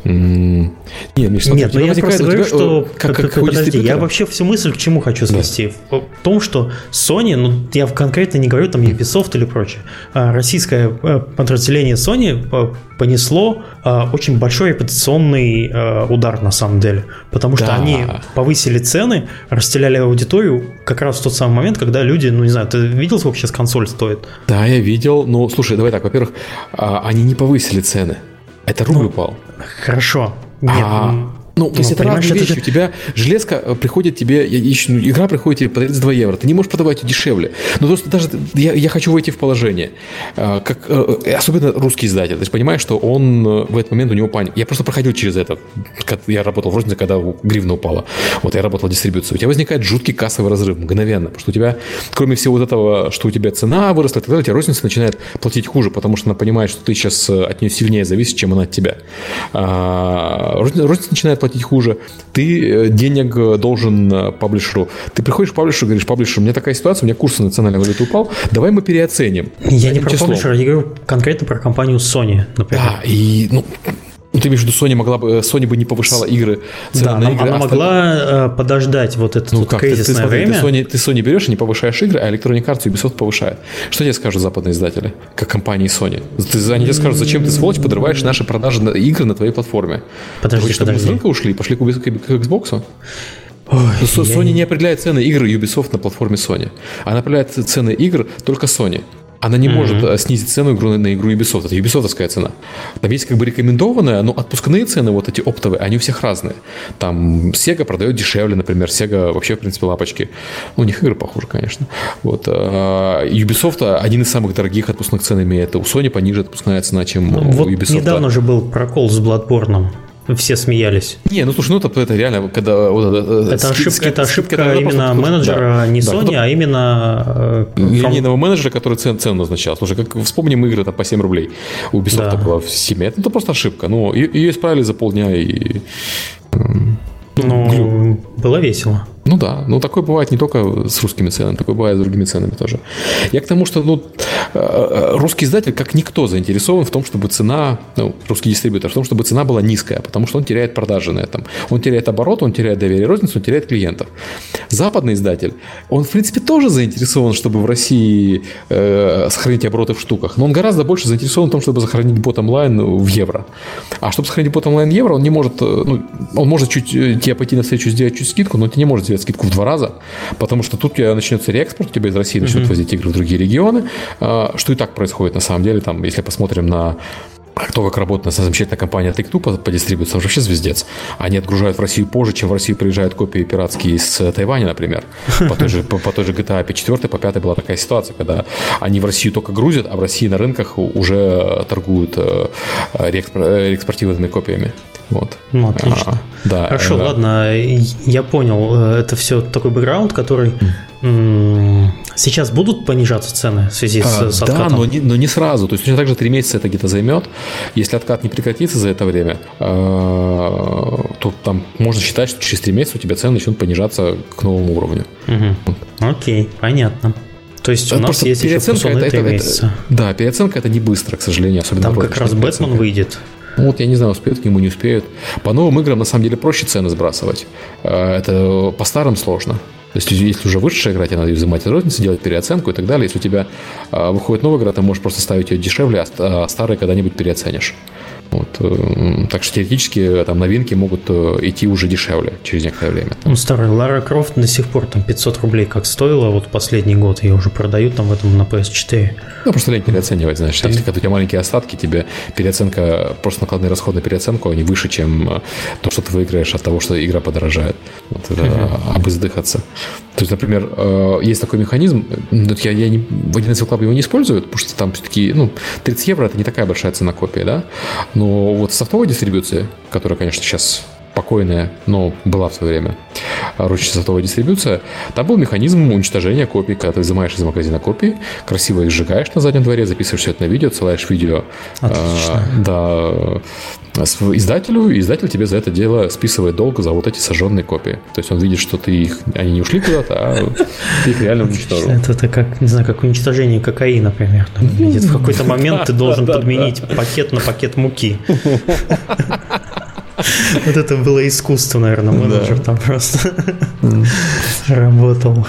Нет, Миш, смотри, Нет, но ну я просто говорю, что... Как, как, как, подожди, я вообще всю мысль к чему хочу свести? Да. В том, что Sony, ну я конкретно не говорю там Ubisoft или прочее, а российское э, подразделение Sony э, понесло а, очень большой репутационный а, удар на самом деле, потому что да. они повысили цены, расстреляли аудиторию как раз в тот самый момент, когда люди, ну не знаю, ты видел, сколько сейчас консоль стоит? Да, я видел, но слушай, давай так, во-первых, они не повысили цены, это рубль ну, упал. Хорошо. Нет, а, ну, то есть это разные вещи. Это... У тебя железка э, приходит тебе, ну, игра приходит тебе по 32 евро. Ты не можешь продавать ее дешевле. Ну, просто даже я, я хочу войти в положение. Э, как, э, особенно русский издатель. Ты же понимаешь, что он в этот момент у него паника. Я просто проходил через это. Я работал в рознице, когда гривна упала. Вот я работал в дистрибьюции. У тебя возникает жуткий кассовый разрыв мгновенно. Потому что у тебя, кроме всего вот этого, что у тебя цена выросла и так далее, у тебя розница начинает платить хуже, потому что она понимает, что ты сейчас от нее сильнее зависишь, чем она от тебя. А, розница начинает платить платить хуже, ты э, денег э, должен э, паблишеру. Ты приходишь к паблишеру и говоришь, паблишер, у меня такая ситуация, у меня курс национальной валюты упал, давай мы переоценим. Я не про паблишера, я говорю конкретно про компанию Sony, например. Да, и ну, ну, ты имеешь в виду, Sony могла бы, Sony бы не повышала игры, да, на игры. Она а могла э, подождать вот это ну, вот как? кризисное ты, ты, смотри, время. Ты Sony, ты Sony берешь и не повышаешь игры, а Electronic Arts и Ubisoft повышает. Что тебе скажут западные издатели, как компании Sony? Ты, они тебе скажут, зачем ты, сволочь, подрываешь наши продажи на игры на твоей платформе? Подожди, Говоришь, подожди. мы с рынка ушли, пошли к, к, к Xbox? Ой, Sony я... не определяет цены игр Ubisoft на платформе Sony. Она определяет цены игр только Sony она не mm-hmm. может э, снизить цену игру на игру Ubisoft. Это Ubisoftская цена. Там есть как бы рекомендованная, но отпускные цены, вот эти оптовые, они у всех разные. Там Sega продает дешевле, например. Sega вообще, в принципе, лапочки. Ну, у них игры похуже, конечно. Вот. А Ubisoft один из самых дорогих отпускных цен имеет. У Sony пониже отпускная цена, чем ну, у вот Ubisoft. недавно же был прокол с Bloodborne. Все смеялись. Не, ну слушай, ну это, это реально, когда... Вот, это, это ошибка, скид, это ошибка скид, именно менеджера, да, не Sony, да, а именно... Э, Линейного менеджера, который цен, цену назначал. Слушай, как вспомним игры там, по 7 рублей. У Ubisoft да. была в 7. Это, это просто ошибка. Ну, ее исправили за полдня и... Ну, было весело. Ну да, ну такое бывает не только с русскими ценами, такое бывает с другими ценами тоже. Я к тому, что ну, э, э, русский издатель, как никто, заинтересован в том, чтобы цена, ну, русский дистрибьютор, в том, чтобы цена была низкая, потому что он теряет продажи на этом. Он теряет оборот, он теряет доверие розницу, он теряет клиентов. Западный издатель, он, в принципе, тоже заинтересован, чтобы в России э, сохранить обороты в штуках, но он гораздо больше заинтересован в том, чтобы сохранить бот онлайн в евро. А чтобы сохранить бот онлайн в евро, он не может, э, ну, он может чуть тебе пойти на встречу, сделать чуть скидку, но он не может сделать сделать скидку в два раза, потому что тут начнется реэкспорт, у тебя из России начнут mm-hmm. возить игры в другие регионы, а, что и так происходит на самом деле, там, если посмотрим на то, как работает на замечательная компания Take-Two по, по дистрибуции, вообще звездец. Они отгружают в Россию позже, чем в Россию приезжают копии пиратские из э, Тайваня, например. По той же, по, по той же GTA по 4, по 5 была такая ситуация, когда они в Россию только грузят, а в России на рынках уже торгуют э, реэкспортированными копиями. Вот. Ну, отлично. А, да, Хорошо, да. ладно, я понял. Э, это все такой бэкграунд, который Сейчас будут понижаться цены в связи с, а, с откатом? Да, но не, но не сразу. То есть точно так же 3 месяца это где-то займет. Если откат не прекратится за это время, а, то там можно считать, что через 3 месяца у тебя цены начнут понижаться к новому уровню. Угу. Окей, понятно. То есть у это нас есть переоценка еще это, это, месяца. Это, да, переоценка это не быстро, к сожалению, особенно Там как раз Бэтмен выйдет. Ну, вот я не знаю, успеют к нему, не успеют. По новым играм на самом деле проще цены сбрасывать. А, это по старым сложно. То есть, если уже вышедшая игра, тебе надо взимать из розницы, делать переоценку и так далее. Если у тебя э, выходит новая игра, ты можешь просто ставить ее дешевле, а, а старые когда-нибудь переоценишь. Вот, э, так что теоретически э, там новинки могут э, идти уже дешевле через некоторое время. Ну, старый Лара Крофт до сих пор там 500 рублей как стоила, вот последний год ее уже продают там в этом на PS4. Ну, просто лень переоценивать, знаешь. Там... Если когда у тебя маленькие остатки, тебе переоценка, просто накладные расходы на переоценку, они выше, чем то, что ты выиграешь от того, что игра подорожает. Вот это uh-huh. обыздыхаться. То есть, например, есть такой механизм, я, я не, в 11 Club его не использую, потому что там все-таки, ну, 30 евро это не такая большая цена копии, да, но вот софтовой дистрибуции, которая, конечно, сейчас покойная, но была в свое время ручная софтовая дистрибуция, там был механизм уничтожения копий, когда ты изымаешь из магазина копии, красиво их сжигаешь на заднем дворе, записываешь все это на видео, отсылаешь видео Отлично. А, да, издателю, и издатель тебе за это дело списывает долг за вот эти сожженные копии. То есть он видит, что ты их, они не ушли куда-то, а ты их реально уничтожил. Это, это как, не знаю, как уничтожение кокаина, например. в какой-то момент ты должен подменить пакет на пакет муки. Вот это было искусство, наверное, менеджер там просто работал.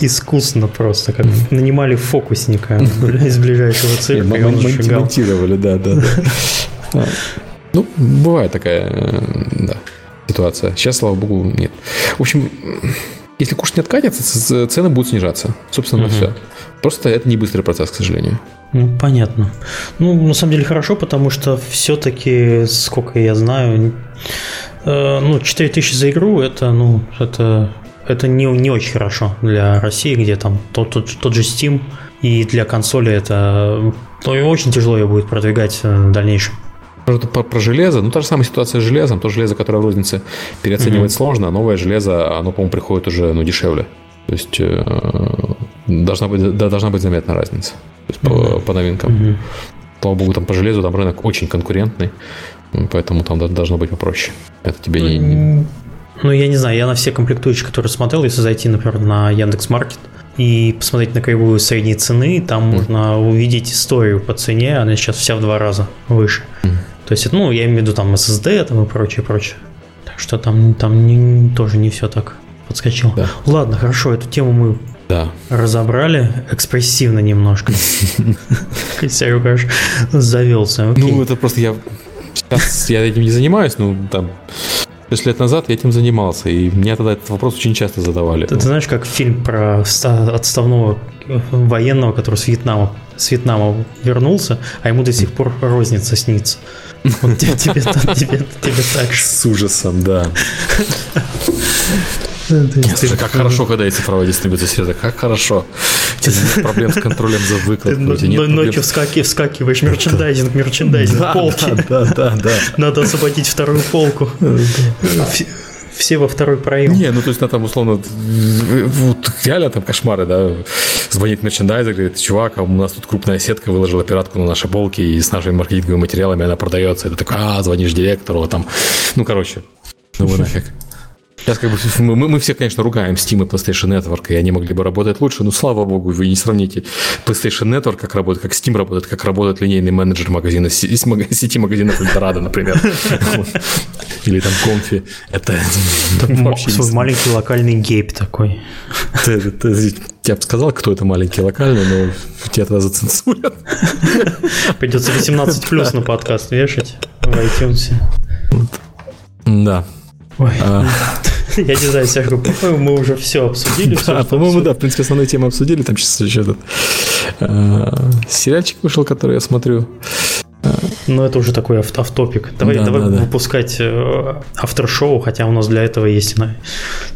Искусно просто, как нанимали фокусника из ближайшего цирка, Монтировали, да, да, да. Ну, бывает такая, да, ситуация. Сейчас, слава богу, нет. В общем, если куш не откатится, цены будут снижаться. Собственно, все. Просто это не быстрый процесс, к сожалению. Ну, понятно. Ну, на самом деле хорошо, потому что все-таки, сколько я знаю, э, ну, 4000 за игру, это, ну, это, это не, не очень хорошо для России, где там тот, тот, тот же Steam, и для консоли это ну, очень тяжело ее будет продвигать в дальнейшем. Про, про железо, ну та же самая ситуация с железом, то железо, которое в рознице переоценивать mm-hmm. сложно, а новое железо, оно, по-моему, приходит уже ну, дешевле. То есть э, должна, быть, да, должна быть заметна разница то есть mm-hmm. по, по новинкам. Mm-hmm. Слава богу, там по железу там рынок очень конкурентный, поэтому там должно быть попроще. Это тебе не, не... Ну, я не знаю, я на все комплектующие, которые смотрел, если зайти, например, на Яндекс.Маркет и посмотреть на кривую средней цены, там mm. можно увидеть историю по цене, она сейчас вся в два раза выше. Mm. То есть, ну, я имею в виду там SSD там и прочее, прочее. Так что там, там не, тоже не все так подскочило. Да. Ладно, хорошо, эту тему мы да. разобрали экспрессивно немножко. Серега аж завелся. Ну, это просто я сейчас я этим не занимаюсь, ну, там, 6 лет назад я этим занимался, и мне тогда этот вопрос очень часто задавали. Ты, ты знаешь, как фильм про отставного военного, который с Вьетнама, с Вьетнама вернулся, а ему до сих пор розница снится. Вот тебе, тебе, тебе, тебе так же. С ужасом, да. Слушай, как хорошо, когда есть цифровая дистрибуция сервера, как хорошо. проблем с контролем за выкладкой. Ночью вскакиваешь, мерчендайзинг, мерчендайзинг, полки. Да, да, да. Надо освободить вторую полку все во второй проем. Не, ну то есть, на там условно, вот реально там кошмары, да, звонит мерчендайзер, говорит, чувак, а у нас тут крупная сетка выложила пиратку на наши полки, и с нашими маркетинговыми материалами она продается. Это такой, а, звонишь директору, там, ну, короче, ну вы нафиг. Сейчас как бы мы, мы все, конечно, ругаем Steam и PlayStation Network, и они могли бы работать лучше, но слава богу, вы не сравните PlayStation Network, как работает, как Steam работает, как работает линейный менеджер магазина, сети магазинов Эльдорадо, например. Или там Конфи. Это Свой маленький локальный гейп такой. Я бы сказал, кто это маленький локальный, но тебя тогда зацензурят. Придется 18 плюс на подкаст вешать в iTunes. Да. Ой. А... Я не знаю, Серега, по-моему, мы уже все обсудили. Да, по-моему, да, в принципе, основные темы обсудили. Там сейчас еще этот а, сериальчик вышел, который я смотрю. Ну, это уже такой автопик. Давай, да, давай да, выпускать да. автор-шоу, хотя у нас для этого есть,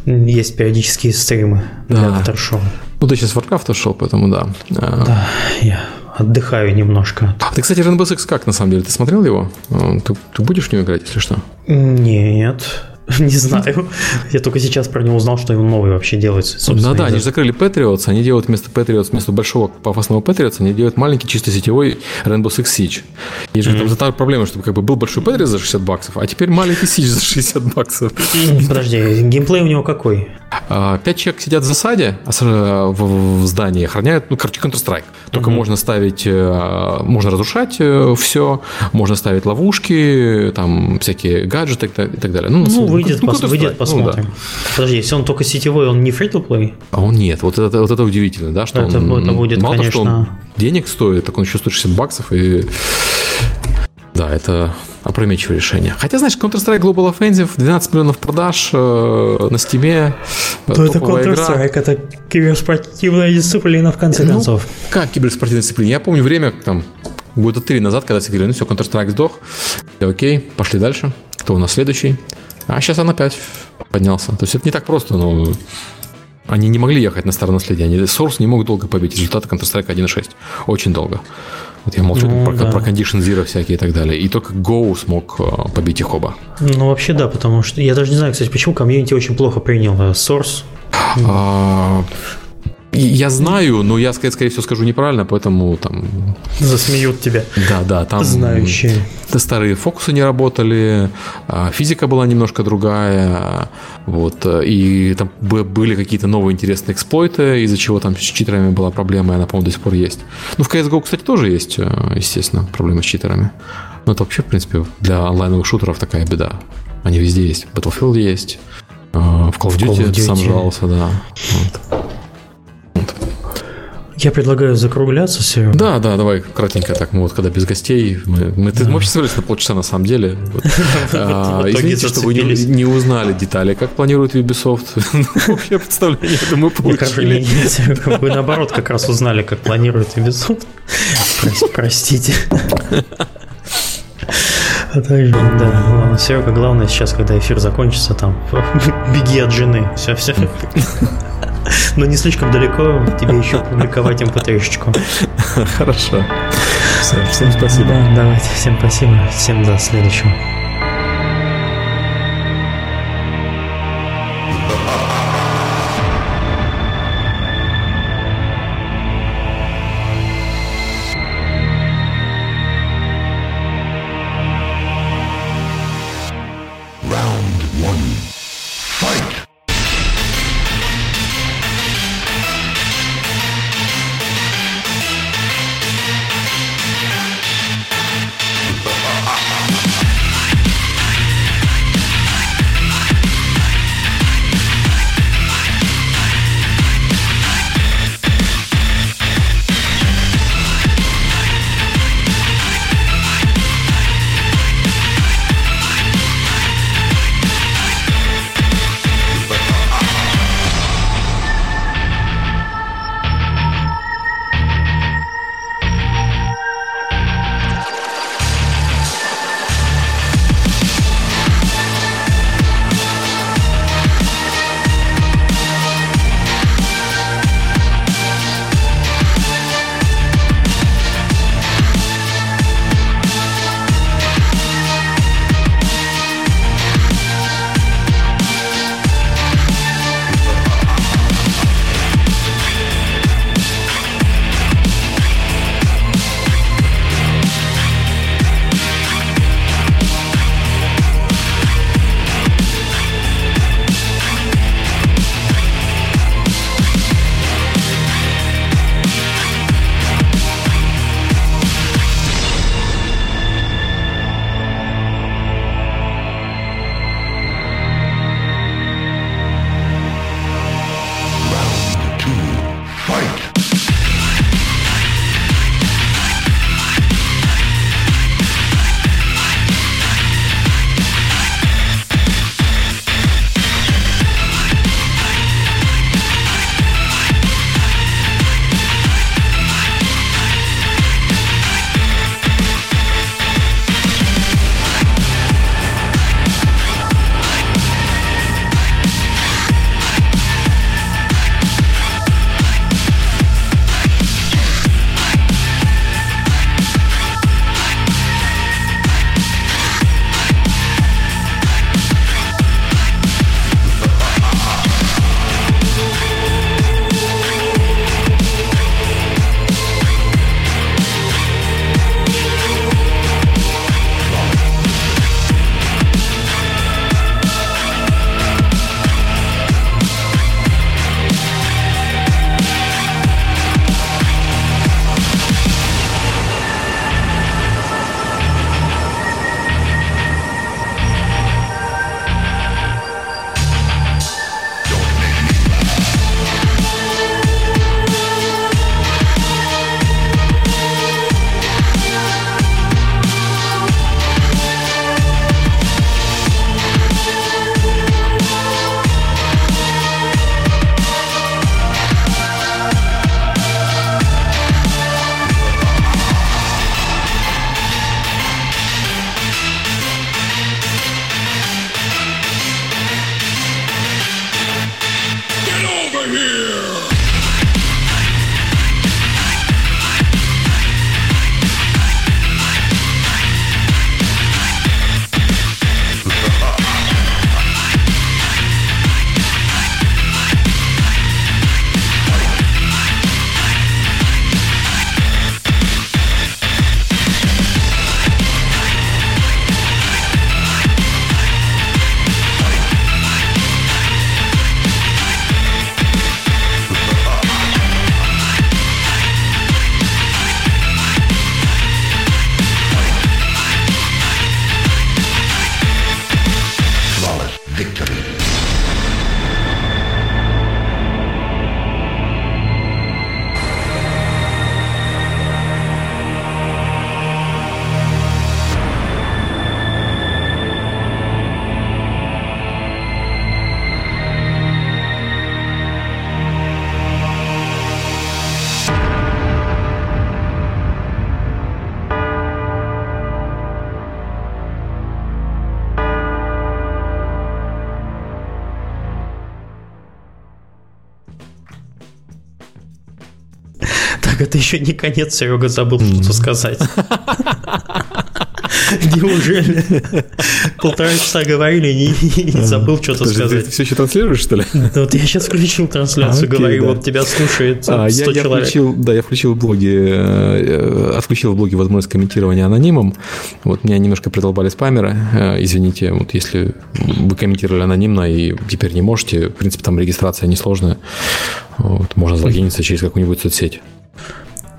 есть периодические стримы да. для автор-шоу. Ну, ты сейчас Warcraft шел, поэтому да. А. Да, я отдыхаю немножко. Ты, кстати, Rainbow Six как, на самом деле? Ты смотрел его? Ты, ты будешь в него играть, если что? Нет. Не знаю. Я только сейчас про него узнал, что его новый вообще делается. Да, да, они же закрыли Patriots, они делают вместо Patriots, вместо большого пафосного Patriots, они делают маленький чисто сетевой Rainbow Six Siege. И же там проблема, чтобы как бы был большой Patriot за 60 баксов, а теперь маленький Siege за 60 баксов. Подожди, геймплей у него какой? А, пять человек сидят в засаде а в здании, охраняют, ну, короче, Counter-Strike. Только можно ставить, э, можно разрушать э, все, можно ставить ловушки, там всякие гаджеты и так далее. Ну, ну выйдет, ну, пос, выйдет посмотрим. Ну, да. Подожди, если он только сетевой, он не free-to-play? А он нет. Вот это, вот это удивительно, да, что это, он, это будет, мало конечно... того, что он денег стоит, так он еще 160 баксов и да, это опрометчивое решение. Хотя, знаешь, Counter-Strike Global Offensive, 12 миллионов продаж э, на стиме. Э, То это Counter-Strike, это киберспортивная дисциплина, в конце ну, концов. Как киберспортивная дисциплина? Я помню время, там, года три назад, когда все говорили, ну все, Counter-Strike сдох. Окей, пошли дальше. Кто у нас следующий? А сейчас он опять поднялся. То есть это не так просто, но они не могли ехать на старое наследие. Они Source не могут долго побить. Результаты Counter-Strike 1.6. Очень долго. Вот я молчу ну, про, да. про Condition Zero всякие и так далее. И только Go смог э, побить их оба. Ну, вообще да, потому что я даже не знаю, кстати, почему комьюнити очень плохо принял э, Source. А, я знаю, но я, скорее всего, скажу неправильно, поэтому там... Засмеют тебя. Да, да, там... Знающие. Старые фокусы не работали, а, физика была немножко другая, вот, и там были какие-то новые интересные эксплойты, из-за чего там с читерами была проблема, и она, по-моему, до сих пор есть. Ну, в CSGO, кстати, тоже есть, э, естественно, проблемы с читерами. Но это вообще, в принципе, для онлайновых шутеров такая беда. Они везде есть. Battlefield есть, э, в Call of Duty, Call of Duty. сам жаловался, да. Вот. Я предлагаю закругляться, Серега. Да, да, давай кратенько так. Мы вот когда без гостей, мы, мы, да. мы вообще собрались на полчаса на самом деле. А, извините, что вы не, узнали детали, как планирует Ubisoft. Общее представление, думаю, получили. Вы наоборот как раз узнали, как планирует Ubisoft. Простите. А также, да, ладно, Серега, главное сейчас, когда эфир закончится, там, беги от жены, все, все. Но не слишком далеко, тебе еще публиковать mp3-шечку. Хорошо. Все, всем спасибо. Да, давайте, всем спасибо. Всем до следующего. Это еще не конец, Серега забыл что-то сказать. Неужели? Полтора часа говорили и забыл что-то сказать. Ты все еще транслируешь, что ли? Вот я сейчас включил трансляцию, говорю, вот тебя слушает 100 а, человек. Да, я включил в блоге, э, отключил в блоге возможность комментирования анонимом. Вот меня немножко придолбали спамеры. Э, извините, вот если вы комментировали анонимно и теперь не можете, в принципе, там регистрация несложная. Вот, можно залогиниться через какую-нибудь соцсеть.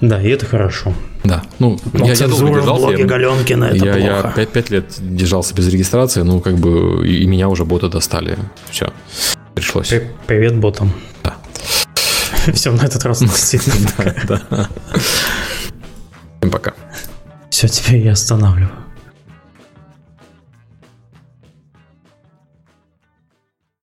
Да, и это хорошо. Да, ну, Но я, я долго держался. Блоге Галенкина это я, плохо. Я 5, 5 лет держался без регистрации, ну, как бы, и, и меня уже боты достали. Все, пришлось. При, привет ботам. Да. Все, на этот раз действительно. Да, да. Всем пока. Все, теперь я останавливаю.